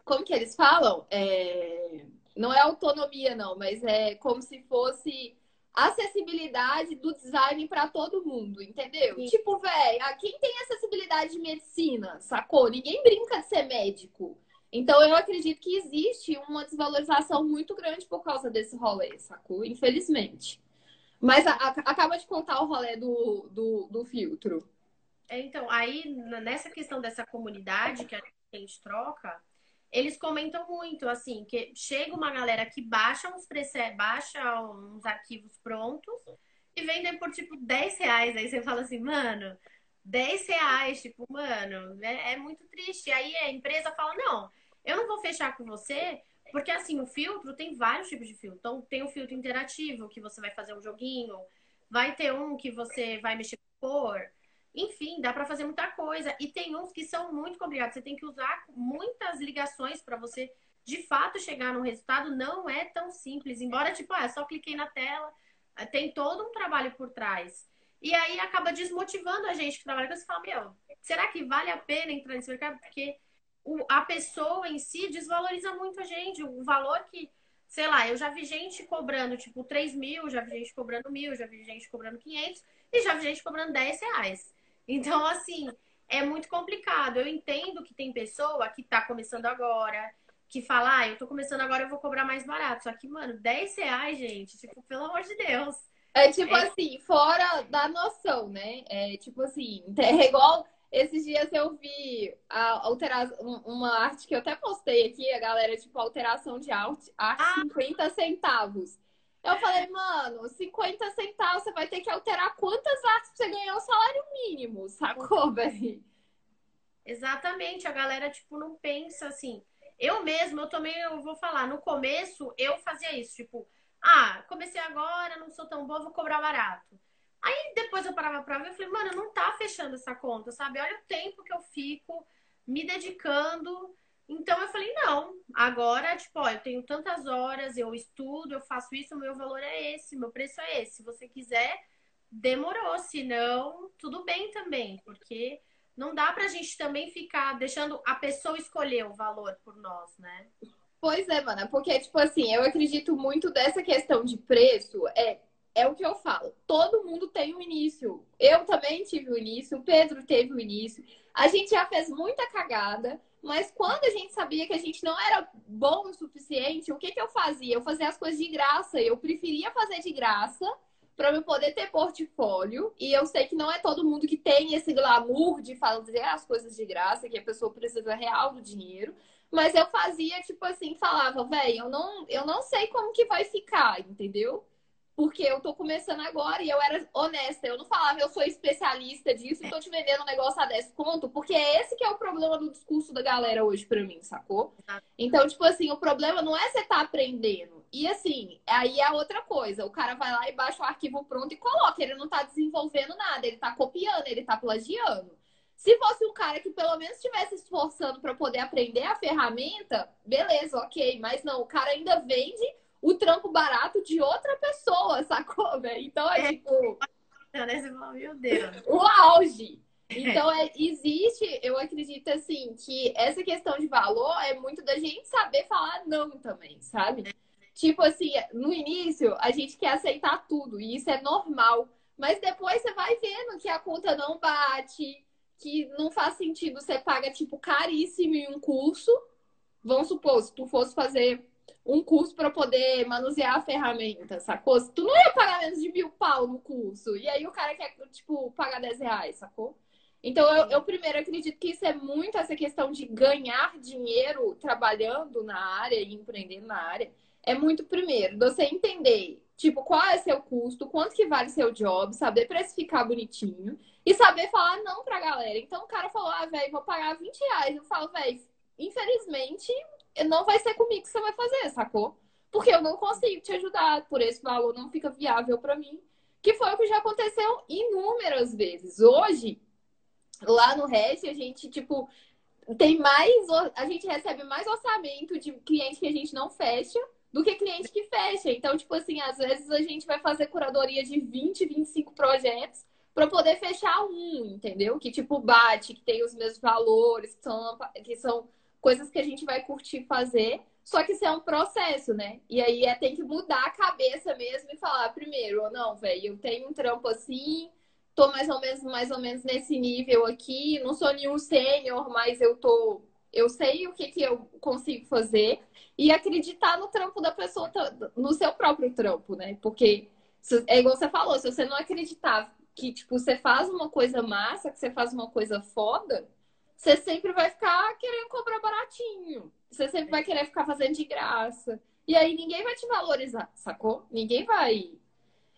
S1: Como que eles falam? É... Não é autonomia, não, mas é como se fosse acessibilidade do design para todo mundo, entendeu? Sim. Tipo, velho, quem tem acessibilidade de medicina, sacou? Ninguém brinca de ser médico. Então, eu acredito que existe uma desvalorização muito grande por causa desse rolê, sacou? Infelizmente. Mas a, a, acaba de contar o rolê do, do, do filtro.
S2: É, então, aí, nessa questão dessa comunidade que a gente troca, eles comentam muito, assim, que chega uma galera que baixa uns preset, baixa uns arquivos prontos e vendem por, tipo, 10 reais. Aí você fala assim, mano, 10 reais, tipo, mano, é, é muito triste. Aí a empresa fala, não, eu não vou fechar com você, porque assim, o filtro tem vários tipos de filtro. Então, tem o filtro interativo, que você vai fazer um joguinho, vai ter um que você vai mexer com cor. Enfim, dá para fazer muita coisa. E tem uns que são muito complicados. Você tem que usar muitas ligações para você de fato chegar no resultado. Não é tão simples. Embora, tipo, ah, só cliquei na tela. Eh, tem todo um trabalho por trás. E aí acaba desmotivando a gente que trabalha com isso. Fala, meu, será que vale a pena entrar nesse mercado? Porque o, a pessoa em si desvaloriza muito a gente. O valor que, sei lá, eu já vi gente cobrando, tipo, 3 mil, já vi gente cobrando mil, já vi gente cobrando 500 e já vi gente cobrando 10 reais. Então, assim, é muito complicado. Eu entendo que tem pessoa que tá começando agora, que fala, ah, eu tô começando agora, eu vou cobrar mais barato. Só que, mano, 10 reais, gente, tipo, pelo amor de Deus.
S1: É tipo é... assim, fora da noção, né? É tipo assim, é igual esses dias eu vi a alteração, uma arte que eu até postei aqui, a galera, tipo, alteração de arte, arte ah. 50 centavos. Eu falei, mano, 50 centavos, você vai ter que alterar quantas artes pra você ganhar o salário mínimo, sacou, velho?
S2: Exatamente, a galera, tipo, não pensa assim. Eu mesma, eu também, eu vou falar, no começo eu fazia isso, tipo, ah, comecei agora, não sou tão boa, vou cobrar barato. Aí depois eu parava pra ver e falei, mano, não tá fechando essa conta, sabe? Olha o tempo que eu fico me dedicando então eu falei, não, agora, tipo, ó, eu tenho tantas horas, eu estudo, eu faço isso, o meu valor é esse, meu preço é esse. Se você quiser, demorou, se não, tudo bem também, porque não dá pra gente também ficar deixando a pessoa escolher o valor por nós, né?
S1: Pois é, mana, porque, tipo assim, eu acredito muito dessa questão de preço, é, é o que eu falo, todo mundo tem um início. Eu também tive o um início, o Pedro teve o um início. A gente já fez muita cagada, mas quando a gente sabia que a gente não era bom o suficiente, o que, que eu fazia? Eu fazia as coisas de graça. Eu preferia fazer de graça para eu poder ter portfólio. E eu sei que não é todo mundo que tem esse glamour de fazer as coisas de graça, que a pessoa precisa real do dinheiro. Mas eu fazia, tipo assim, falava, velho, eu não, eu não sei como que vai ficar, entendeu? Porque eu tô começando agora e eu era honesta. Eu não falava, eu sou especialista disso e tô te vendendo um negócio a 10 conto, porque é esse que é o problema do discurso da galera hoje pra mim, sacou? Então, tipo assim, o problema não é você tá aprendendo. E assim, aí é outra coisa. O cara vai lá e baixa o arquivo pronto e coloca. Ele não tá desenvolvendo nada, ele tá copiando, ele tá plagiando. Se fosse um cara que pelo menos estivesse esforçando para poder aprender a ferramenta, beleza, ok. Mas não, o cara ainda vende o trampo barato de outra pessoa, sacou, velho? Então é, é tipo.
S2: Meu Deus.
S1: O auge. Então, é, existe, eu acredito assim, que essa questão de valor é muito da gente saber falar não também, sabe? Tipo assim, no início a gente quer aceitar tudo, e isso é normal. Mas depois você vai vendo que a conta não bate, que não faz sentido, você paga, tipo, caríssimo em um curso. Vamos supor, se tu fosse fazer um curso para poder manusear a ferramenta, sacou? Tu não ia pagar menos de mil pau no curso. E aí o cara quer, tipo, pagar 10 reais, sacou? Então, eu, eu, primeiro acredito que isso é muito essa questão de ganhar dinheiro trabalhando na área e empreendendo na área. É muito primeiro, você entender, tipo, qual é seu custo, quanto que vale seu job, saber precificar bonitinho e saber falar não pra galera. Então, o cara falou, ah, velho, vou pagar 20 reais. Eu falo, velho, infelizmente, não vai ser comigo que você vai fazer, sacou? porque eu não consigo te ajudar, por esse valor não fica viável para mim. Que foi o que já aconteceu inúmeras vezes. Hoje, lá no REST, a gente, tipo, tem mais. A gente recebe mais orçamento de cliente que a gente não fecha do que cliente que fecha. Então, tipo assim, às vezes a gente vai fazer curadoria de 20, 25 projetos para poder fechar um, entendeu? Que tipo bate, que tem os mesmos valores, que são, que são coisas que a gente vai curtir fazer. Só que isso é um processo, né? E aí é tem que mudar a cabeça mesmo e falar primeiro, ou não, velho, eu tenho um trampo assim, tô mais ou menos mais ou menos nesse nível aqui, não sou nenhum sênior, mas eu tô eu sei o que, que eu consigo fazer e acreditar no trampo da pessoa, no seu próprio trampo, né? Porque é igual você falou, se você não acreditar que, tipo, você faz uma coisa massa, que você faz uma coisa foda, você sempre vai ficar querendo cobrar baratinho. Você sempre vai querer ficar fazendo de graça. E aí ninguém vai te valorizar, sacou? Ninguém vai.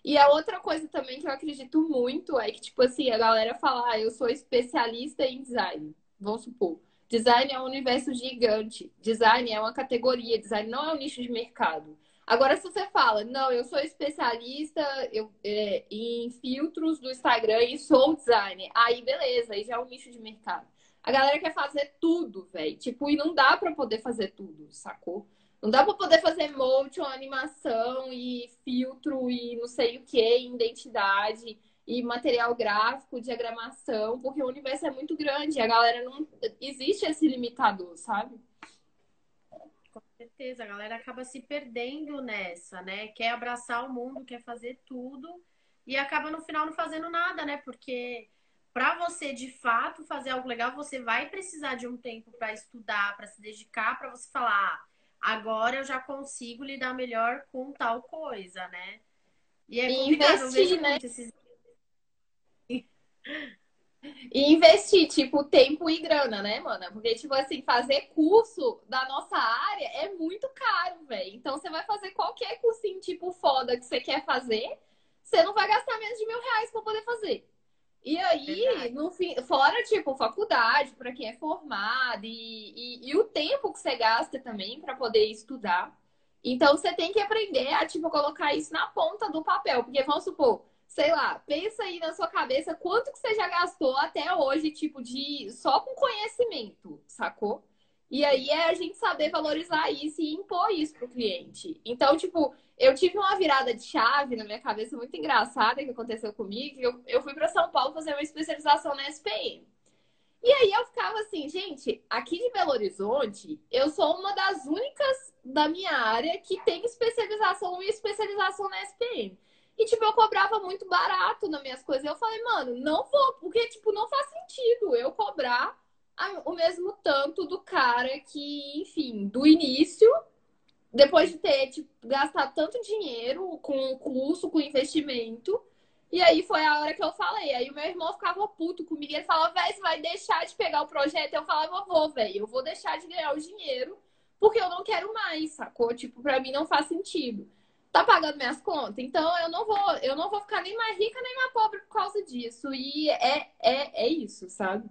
S1: E a outra coisa também que eu acredito muito é que, tipo assim, a galera fala, ah, eu sou especialista em design. Vamos supor. Design é um universo gigante. Design é uma categoria. Design não é um nicho de mercado. Agora, se você fala, não, eu sou especialista eu, é, em filtros do Instagram e sou designer, aí beleza, aí já é um nicho de mercado. A galera quer fazer tudo, velho. Tipo, e não dá para poder fazer tudo, sacou? Não dá para poder fazer motion, animação e filtro e não sei o que, identidade e material gráfico, diagramação, porque o universo é muito grande. A galera não. Existe esse limitador, sabe?
S2: Com certeza, a galera acaba se perdendo nessa, né? Quer abraçar o mundo, quer fazer tudo e acaba no final não fazendo nada, né? Porque para você de fato fazer algo legal, você vai precisar de um tempo para estudar, para se dedicar, para você falar, ah, agora eu já consigo lidar melhor com tal coisa, né?
S1: E é complicado, investir, né? Esses e investir, tipo, tempo e grana, né, mana? Porque, tipo assim, fazer curso da nossa área é muito caro, velho. Então, você vai fazer qualquer cursinho, tipo, foda que você quer fazer, você não vai gastar menos de mil reais pra poder fazer. E aí, no fim, fora, tipo, faculdade, para quem é formado, e, e, e, o tempo que você gasta também para poder estudar. Então, você tem que aprender a, tipo, colocar isso na ponta do papel. Porque, vamos supor, sei lá, pensa aí na sua cabeça quanto que você já gastou até hoje, tipo, de só com conhecimento, sacou? E aí é a gente saber valorizar isso e impor isso pro cliente. Então, tipo, eu tive uma virada de chave na minha cabeça muito engraçada que aconteceu comigo. Eu, eu fui para São Paulo fazer uma especialização na SPM. E aí eu ficava assim, gente, aqui de Belo Horizonte, eu sou uma das únicas da minha área que tem especialização e especialização na SPM. E, tipo, eu cobrava muito barato nas minhas coisas. Eu falei, mano, não vou, porque, tipo, não faz sentido eu cobrar o mesmo tanto do cara que, enfim, do início, depois de ter, tipo, gastado tanto dinheiro com curso, com investimento. E aí foi a hora que eu falei. Aí o meu irmão ficava puto comigo. Ele falava, velho, você vai deixar de pegar o projeto? Eu falava, vou, velho, eu vou deixar de ganhar o dinheiro porque eu não quero mais, sacou? Tipo, pra mim não faz sentido tá pagando minhas contas, então eu não vou, eu não vou ficar nem mais rica nem mais pobre por causa disso. E é, é, é isso, sabe?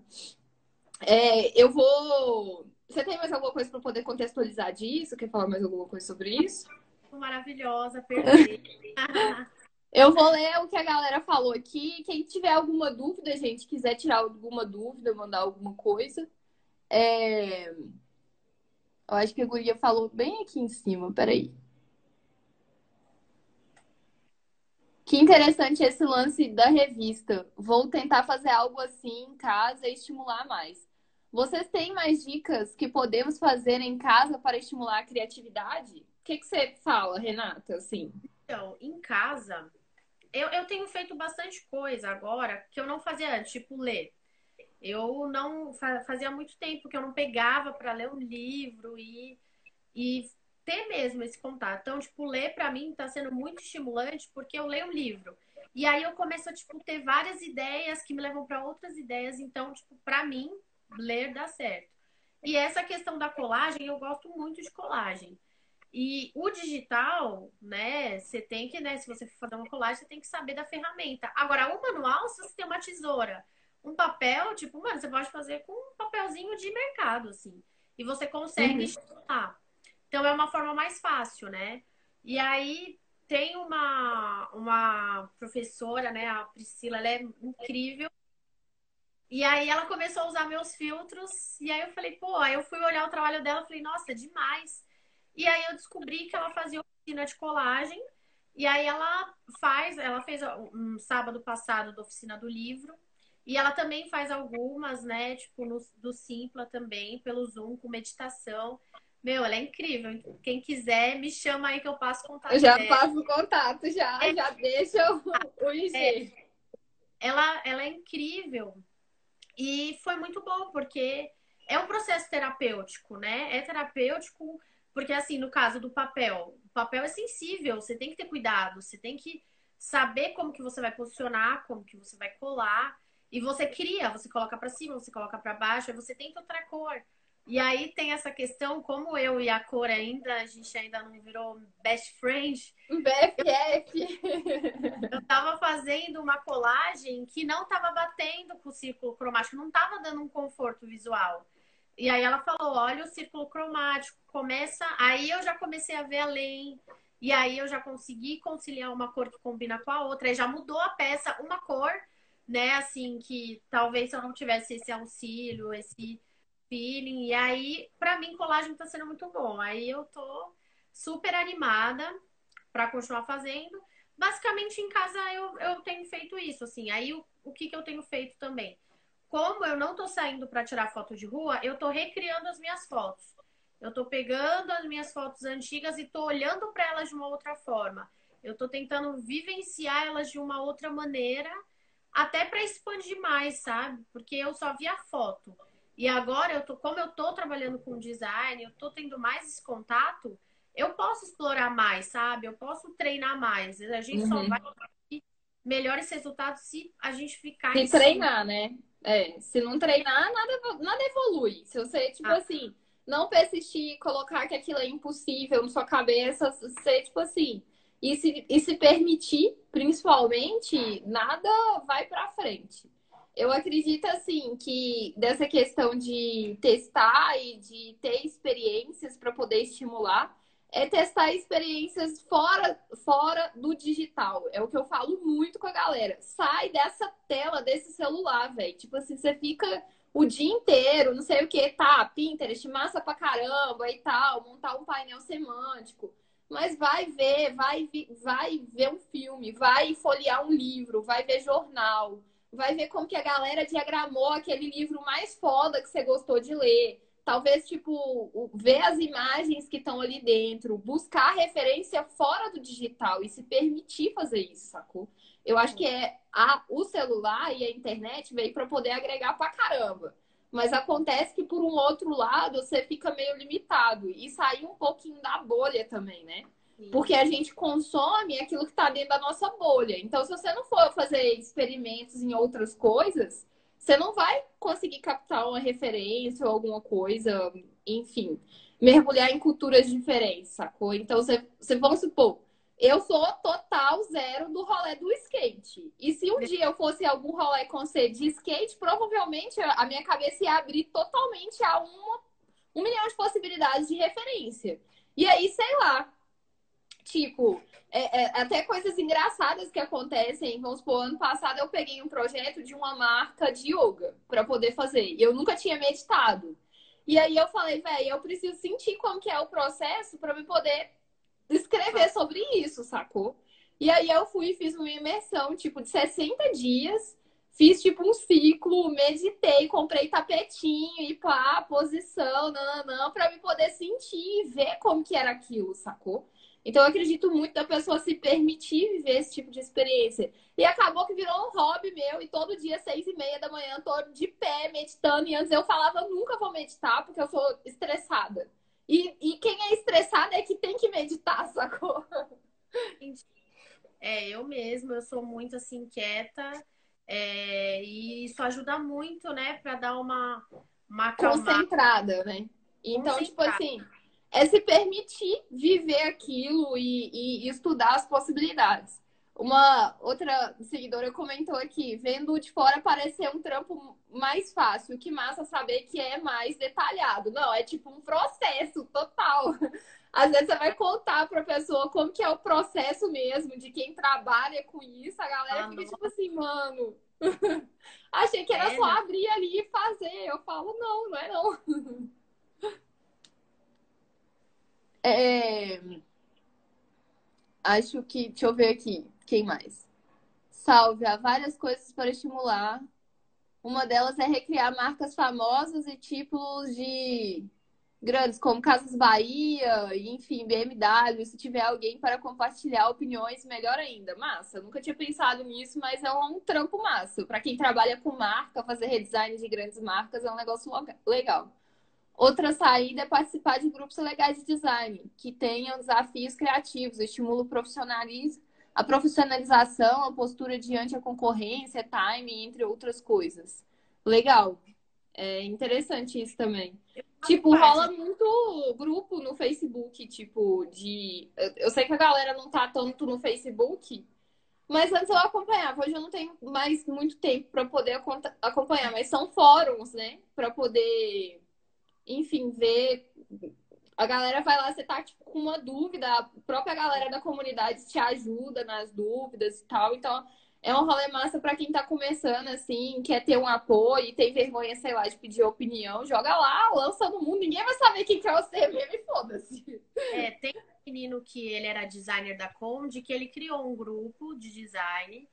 S1: É, eu vou. Você tem mais alguma coisa para poder contextualizar disso? Quer falar mais alguma coisa sobre isso?
S2: Maravilhosa, perfeita.
S1: eu vou ler o que a galera falou aqui. Quem tiver alguma dúvida, gente, quiser tirar alguma dúvida, mandar alguma coisa. É... Eu acho que a Guria falou bem aqui em cima. Peraí. Que interessante esse lance da revista. Vou tentar fazer algo assim em casa e estimular mais. Vocês têm mais dicas que podemos fazer em casa para estimular a criatividade? O que, que você fala, Renata? Assim?
S2: Então, em casa, eu, eu tenho feito bastante coisa agora que eu não fazia antes, tipo ler. Eu não fazia muito tempo que eu não pegava para ler um livro e, e ter mesmo esse contato. Então, tipo, ler para mim tá sendo muito estimulante porque eu leio um livro. E aí eu começo a, tipo, ter várias ideias que me levam para outras ideias. Então, tipo, para mim, ler dá certo. E essa questão da colagem, eu gosto muito de colagem. E o digital, né, você tem que, né, se você for fazer uma colagem, você tem que saber da ferramenta. Agora, o manual, se você tem uma tesoura, um papel, tipo, mano, você pode fazer com um papelzinho de mercado, assim. E você consegue uhum. estimular. Então é uma forma mais fácil, né? E aí tem uma, uma professora, né, a Priscila, ela é incrível. E aí ela começou a usar meus filtros, e aí eu falei, pô, aí eu fui olhar o trabalho dela, falei, nossa, é demais. E aí eu descobri que ela fazia oficina de colagem, e aí ela faz, ela fez um sábado passado da oficina do livro, e ela também faz algumas, né, tipo no, do Simpla também, pelo Zoom, com meditação. Meu, ela é incrível. Quem quiser, me chama aí que eu passo contato.
S1: Eu já dela. passo o contato, já, é. já deixa o, o IG.
S2: É. Ela, ela é incrível. E foi muito bom, porque é um processo terapêutico, né? É terapêutico, porque assim, no caso do papel, o papel é sensível, você tem que ter cuidado, você tem que saber como que você vai posicionar, como que você vai colar. E você cria, você coloca para cima, você coloca para baixo, aí você tenta outra cor. E aí tem essa questão, como eu e a cor ainda, a gente ainda não virou best friend.
S1: BFF!
S2: Eu, eu tava fazendo uma colagem que não tava batendo com o círculo cromático, não tava dando um conforto visual. E aí ela falou: olha o círculo cromático, começa. Aí eu já comecei a ver além. E aí eu já consegui conciliar uma cor que combina com a outra. Aí já mudou a peça, uma cor, né? Assim, que talvez se eu não tivesse esse auxílio, esse feeling. E aí, para mim, colagem tá sendo muito bom. Aí eu tô super animada para continuar fazendo. Basicamente, em casa eu, eu tenho feito isso, assim. Aí, o, o que, que eu tenho feito também? Como eu não tô saindo para tirar foto de rua, eu tô recriando as minhas fotos. Eu tô pegando as minhas fotos antigas e tô olhando para elas de uma outra forma. Eu tô tentando vivenciar elas de uma outra maneira, até para expandir mais, sabe? Porque eu só vi a foto. E agora, eu tô, como eu tô trabalhando com design, eu tô tendo mais esse contato, eu posso explorar mais, sabe? Eu posso treinar mais. A gente uhum. só vai ter melhores resultados se a gente ficar.
S1: Se treinar, né? É, se não treinar, nada, nada evolui. Se você, tipo ah. assim, não persistir, colocar que aquilo é impossível na sua cabeça, você, tipo assim, e se, e se permitir, principalmente, nada vai pra frente. Eu acredito, assim, que dessa questão de testar e de ter experiências para poder estimular, é testar experiências fora, fora do digital. É o que eu falo muito com a galera. Sai dessa tela, desse celular, velho. Tipo assim, você fica o dia inteiro, não sei o que, tá, Pinterest, massa pra caramba e tal, montar um painel semântico. Mas vai ver, vai, vai ver um filme, vai folhear um livro, vai ver jornal vai ver como que a galera diagramou aquele livro mais foda que você gostou de ler. Talvez, tipo, ver as imagens que estão ali dentro, buscar referência fora do digital e se permitir fazer isso, sacou? Eu acho que é a, o celular e a internet veio para poder agregar pra caramba. Mas acontece que, por um outro lado, você fica meio limitado e sair um pouquinho da bolha também, né? Porque a gente consome aquilo que está dentro da nossa bolha. Então, se você não for fazer experimentos em outras coisas, você não vai conseguir captar uma referência ou alguma coisa, enfim, mergulhar em culturas diferentes, sacou? Então, você, você vamos supor, eu sou total zero do rolê do skate. E se um dia eu fosse algum rolê com você de skate, provavelmente a minha cabeça ia abrir totalmente a uma, um milhão de possibilidades de referência. E aí, sei lá, Tipo, é, é, até coisas engraçadas que acontecem. Vamos supor, ano passado eu peguei um projeto de uma marca de yoga para poder fazer. E eu nunca tinha meditado. E aí eu falei, velho, eu preciso sentir como que é o processo para me poder escrever sobre isso, sacou? E aí eu fui e fiz uma imersão, tipo, de 60 dias. Fiz, tipo, um ciclo, meditei, comprei tapetinho e pá, posição, nananã, pra me poder sentir e ver como que era aquilo, sacou? Então, eu acredito muito da pessoa se permitir viver esse tipo de experiência. E acabou que virou um hobby meu, e todo dia, seis e meia da manhã, tô de pé meditando. E antes eu falava, eu nunca vou meditar, porque eu sou estressada. E, e quem é estressado é que tem que meditar, sacou?
S2: É, eu mesma, eu sou muito assim, inquieta. É, e isso ajuda muito, né, para dar uma, uma
S1: Concentrada, né? Então, tipo assim é se permitir viver aquilo e, e, estudar as possibilidades. Uma outra seguidora comentou aqui, vendo de fora parecer um trampo mais fácil, que massa saber que é mais detalhado. Não, é tipo um processo total. às vezes você vai contar pra pessoa como que é o processo mesmo de quem trabalha com isso. A galera ah, fica não. tipo assim, mano. Achei que era é, só né? abrir ali e fazer. Eu falo, não, não é não. É... Acho que. Deixa eu ver aqui. Quem mais? Salve, há várias coisas para estimular. Uma delas é recriar marcas famosas e títulos de grandes como Casas Bahia, enfim, BMW. Se tiver alguém para compartilhar opiniões, melhor ainda. Massa. Nunca tinha pensado nisso, mas é um trampo massa. Para quem trabalha com marca, fazer redesign de grandes marcas é um negócio legal. Outra saída é participar de grupos legais de design, que tenham desafios criativos, estimulam o profissionalismo, a profissionalização, a postura diante a concorrência, timing, entre outras coisas. Legal. É interessante isso também. Tipo, rola muito grupo no Facebook, tipo, de. Eu sei que a galera não tá tanto no Facebook, mas antes eu acompanhava. Hoje eu não tenho mais muito tempo para poder acompanhar, mas são fóruns, né? Para poder enfim, ver. A galera vai lá, você tá tipo, com uma dúvida, a própria galera da comunidade te ajuda nas dúvidas e tal. Então, é um rolê massa para quem tá começando, assim, quer ter um apoio, tem vergonha, sei lá, de pedir opinião, joga lá, lança no mundo, ninguém vai saber quem que é você mesmo e foda-se.
S2: É, tem um menino que ele era designer da Conde, que ele criou um grupo de design,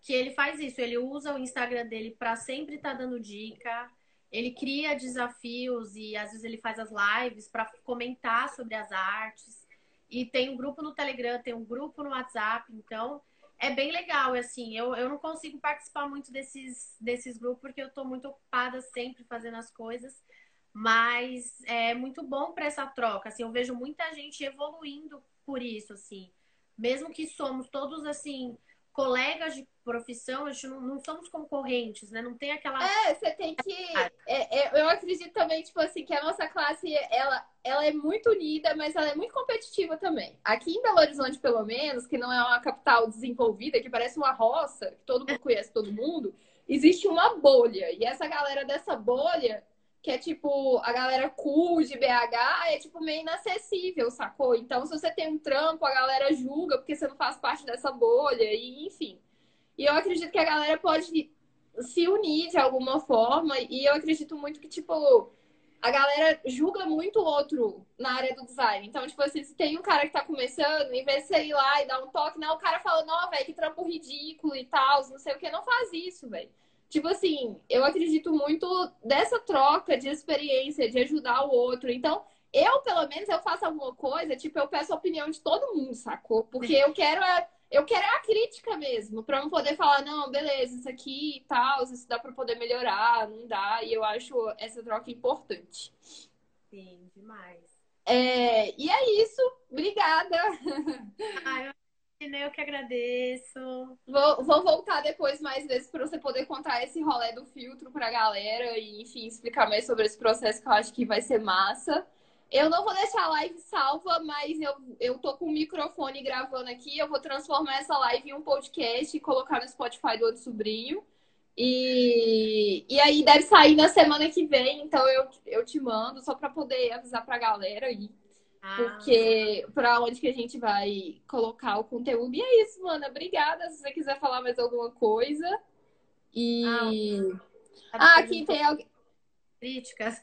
S2: que ele faz isso, ele usa o Instagram dele para sempre estar tá dando dica, ele cria desafios e às vezes ele faz as lives para comentar sobre as artes. E tem um grupo no Telegram, tem um grupo no WhatsApp, então é bem legal, assim, eu, eu não consigo participar muito desses, desses grupos porque eu estou muito ocupada sempre fazendo as coisas, mas é muito bom para essa troca, assim, eu vejo muita gente evoluindo por isso, assim, mesmo que somos todos, assim, colegas de profissão, a gente não, não, somos concorrentes, né? Não tem aquela.
S1: É, você tem que. É, é, eu acredito também, tipo assim, que a nossa classe ela, ela é muito unida, mas ela é muito competitiva também. Aqui em Belo Horizonte, pelo menos, que não é uma capital desenvolvida, que parece uma roça, que todo mundo conhece todo mundo, existe uma bolha. E essa galera dessa bolha que é tipo a galera cool de BH, é tipo meio inacessível, sacou? Então, se você tem um trampo, a galera julga porque você não faz parte dessa bolha, e enfim. E eu acredito que a galera pode se unir de alguma forma, e eu acredito muito que, tipo, a galera julga muito o outro na área do design. Então, tipo assim, se tem um cara que tá começando, em vez de você ir lá e dar um toque, não, o cara fala, não, velho, que trampo ridículo e tal, não sei o que, não faz isso, velho. Tipo assim, eu acredito muito dessa troca de experiência, de ajudar o outro. Então, eu, pelo menos, eu faço alguma coisa, tipo, eu peço a opinião de todo mundo, sacou? Porque eu quero a, eu quero a crítica mesmo, pra não poder falar, não, beleza, isso aqui e tal, isso dá pra poder melhorar, não dá. E eu acho essa troca importante.
S2: Sim, demais.
S1: É, e é isso. Obrigada.
S2: Ah, eu eu que agradeço.
S1: Vou, vou voltar depois mais vezes para você poder contar esse rolê do filtro para a galera e, enfim, explicar mais sobre esse processo que eu acho que vai ser massa. Eu não vou deixar a live salva, mas eu, eu tô com o microfone gravando aqui. Eu vou transformar essa live em um podcast e colocar no Spotify do outro sobrinho. E, e aí deve sair na semana que vem, então eu, eu te mando só para poder avisar para a galera aí. Porque para onde que a gente vai colocar o conteúdo. E é isso, mana. Obrigada. Se você quiser falar mais alguma coisa. E. Ah, ah aqui tem alguém.
S2: Críticas.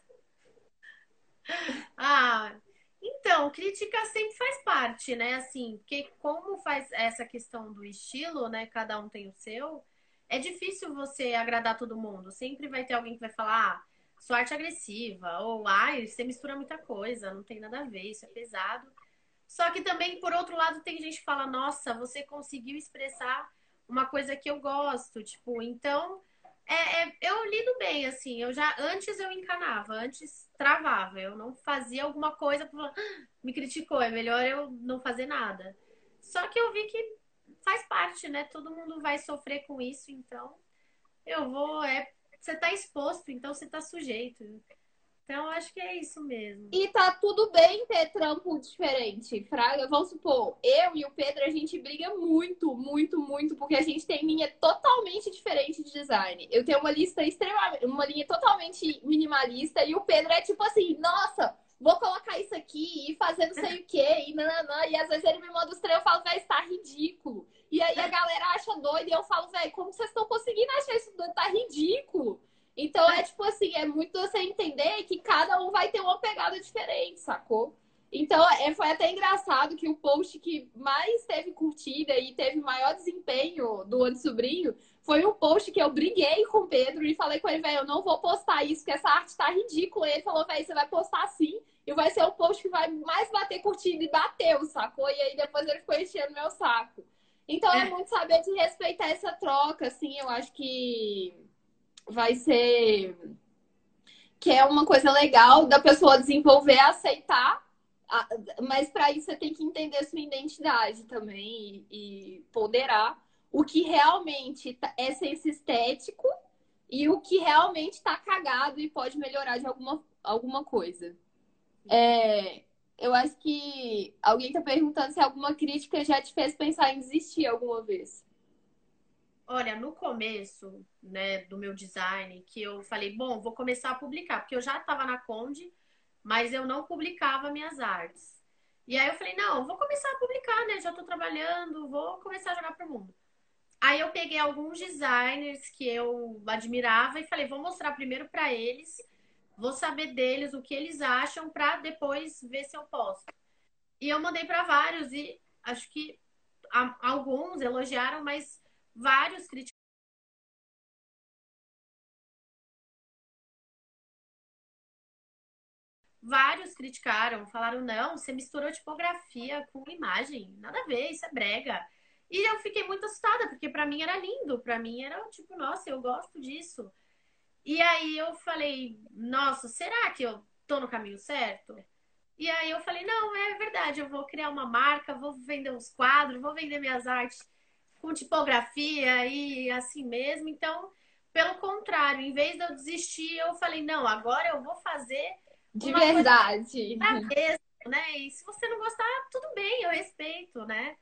S2: Ah, então, crítica sempre faz parte, né? Assim, porque como faz essa questão do estilo, né? Cada um tem o seu. É difícil você agradar todo mundo. Sempre vai ter alguém que vai falar, ah, sua arte agressiva, ou ai, você mistura muita coisa, não tem nada a ver, isso é pesado. Só que também, por outro lado, tem gente que fala, nossa, você conseguiu expressar uma coisa que eu gosto, tipo, então é, é, eu lido bem, assim, eu já antes eu encanava, antes travava, eu não fazia alguma coisa para ah, me criticou, é melhor eu não fazer nada. Só que eu vi que faz parte, né? Todo mundo vai sofrer com isso, então eu vou é você tá exposto, então você tá sujeito. Então, acho que é isso mesmo.
S1: E tá tudo bem ter trampo diferente, Fraga. Vamos supor, eu e o Pedro, a gente briga muito, muito, muito, porque a gente tem linha totalmente diferente de design. Eu tenho uma lista extremamente, uma linha totalmente minimalista, e o Pedro é tipo assim, nossa, vou colocar isso aqui e fazer não sei o quê, e nananã. E às vezes ele me manda os treinos, eu falo, velho, está ridículo. E aí a galera acha doido, e eu falo, velho, como vocês estão conseguindo achar isso doido? Tá ridículo. Então é tipo assim, é muito você entender que cada um vai ter uma pegada diferente, sacou? Então, é, foi até engraçado que o post que mais teve curtida e teve maior desempenho do Ano Sobrinho foi um post que eu briguei com o Pedro e falei com ele, velho, eu não vou postar isso, porque essa arte tá ridícula. E ele falou, velho, você vai postar sim, e vai ser o post que vai mais bater curtida. E bateu, sacou? E aí depois ele ficou enchendo meu saco. Então é, é muito saber de respeitar essa troca, assim, eu acho que vai ser que é uma coisa legal da pessoa desenvolver, aceitar mas para isso você tem que entender sua identidade também e, e ponderar o que realmente tá, é senso estético e o que realmente está cagado e pode melhorar de alguma, alguma coisa. É, eu acho que alguém está perguntando se alguma crítica já te fez pensar em desistir alguma vez.
S2: Olha, no começo, né, do meu design, que eu falei, bom, vou começar a publicar, porque eu já estava na Conde, mas eu não publicava minhas artes. E aí eu falei, não, vou começar a publicar, né? Já estou trabalhando, vou começar a jogar pro mundo. Aí eu peguei alguns designers que eu admirava e falei, vou mostrar primeiro para eles, vou saber deles o que eles acham para depois ver se eu posso. E eu mandei para vários e acho que alguns elogiaram, mas vários criticaram Vários criticaram, falaram: não, você misturou tipografia com imagem, nada a ver, isso é brega. E eu fiquei muito assustada, porque para mim era lindo, para mim era tipo, nossa, eu gosto disso. E aí eu falei: nossa, será que eu tô no caminho certo? E aí eu falei: não, é verdade, eu vou criar uma marca, vou vender uns quadros, vou vender minhas artes com tipografia e assim mesmo. Então, pelo contrário, em vez de eu desistir, eu falei: não, agora eu vou fazer
S1: de verdade.
S2: Mesmo, né? E se você não gostar, tudo bem, eu respeito, né?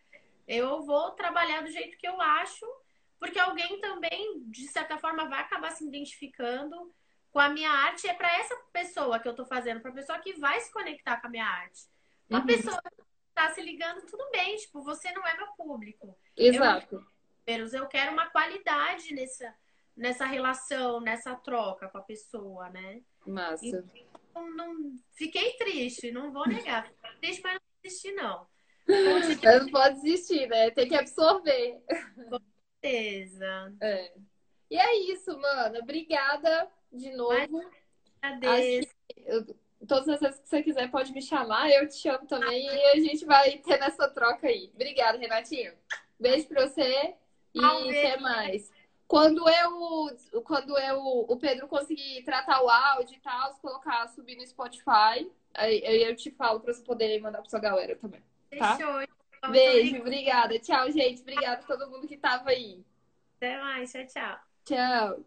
S2: Eu vou trabalhar do jeito que eu acho, porque alguém também, de certa forma, vai acabar se identificando com a minha arte. É para essa pessoa que eu tô fazendo, para pessoa que vai se conectar com a minha arte. Uma uhum. pessoa que tá se ligando, tudo bem, tipo, você não é meu público.
S1: Exato.
S2: Eu, eu quero uma qualidade nessa, nessa relação, nessa troca com a pessoa, né?
S1: Massa. E,
S2: não, não, fiquei triste, não vou negar. Fiquei triste, mas não desisti, não.
S1: Mas não pode desistir, né? Tem que absorver.
S2: Certeza.
S1: É. E é isso, mano. Obrigada de novo.
S2: Adeus.
S1: todas as vezes que você quiser pode me chamar, eu te chamo também e a gente vai ter nessa troca aí. Obrigada, Renatinho. Beijo pra você e até mais. Quando eu, quando eu, o Pedro conseguir tratar o áudio e tal, colocar, subir no Spotify, aí, eu te falo para você poder mandar para sua galera também. Tá?
S2: Fechou.
S1: Beijo, obrigada. Tchau, gente. Obrigada a todo mundo que tava aí.
S2: Até mais. Tchau, tchau.
S1: Tchau.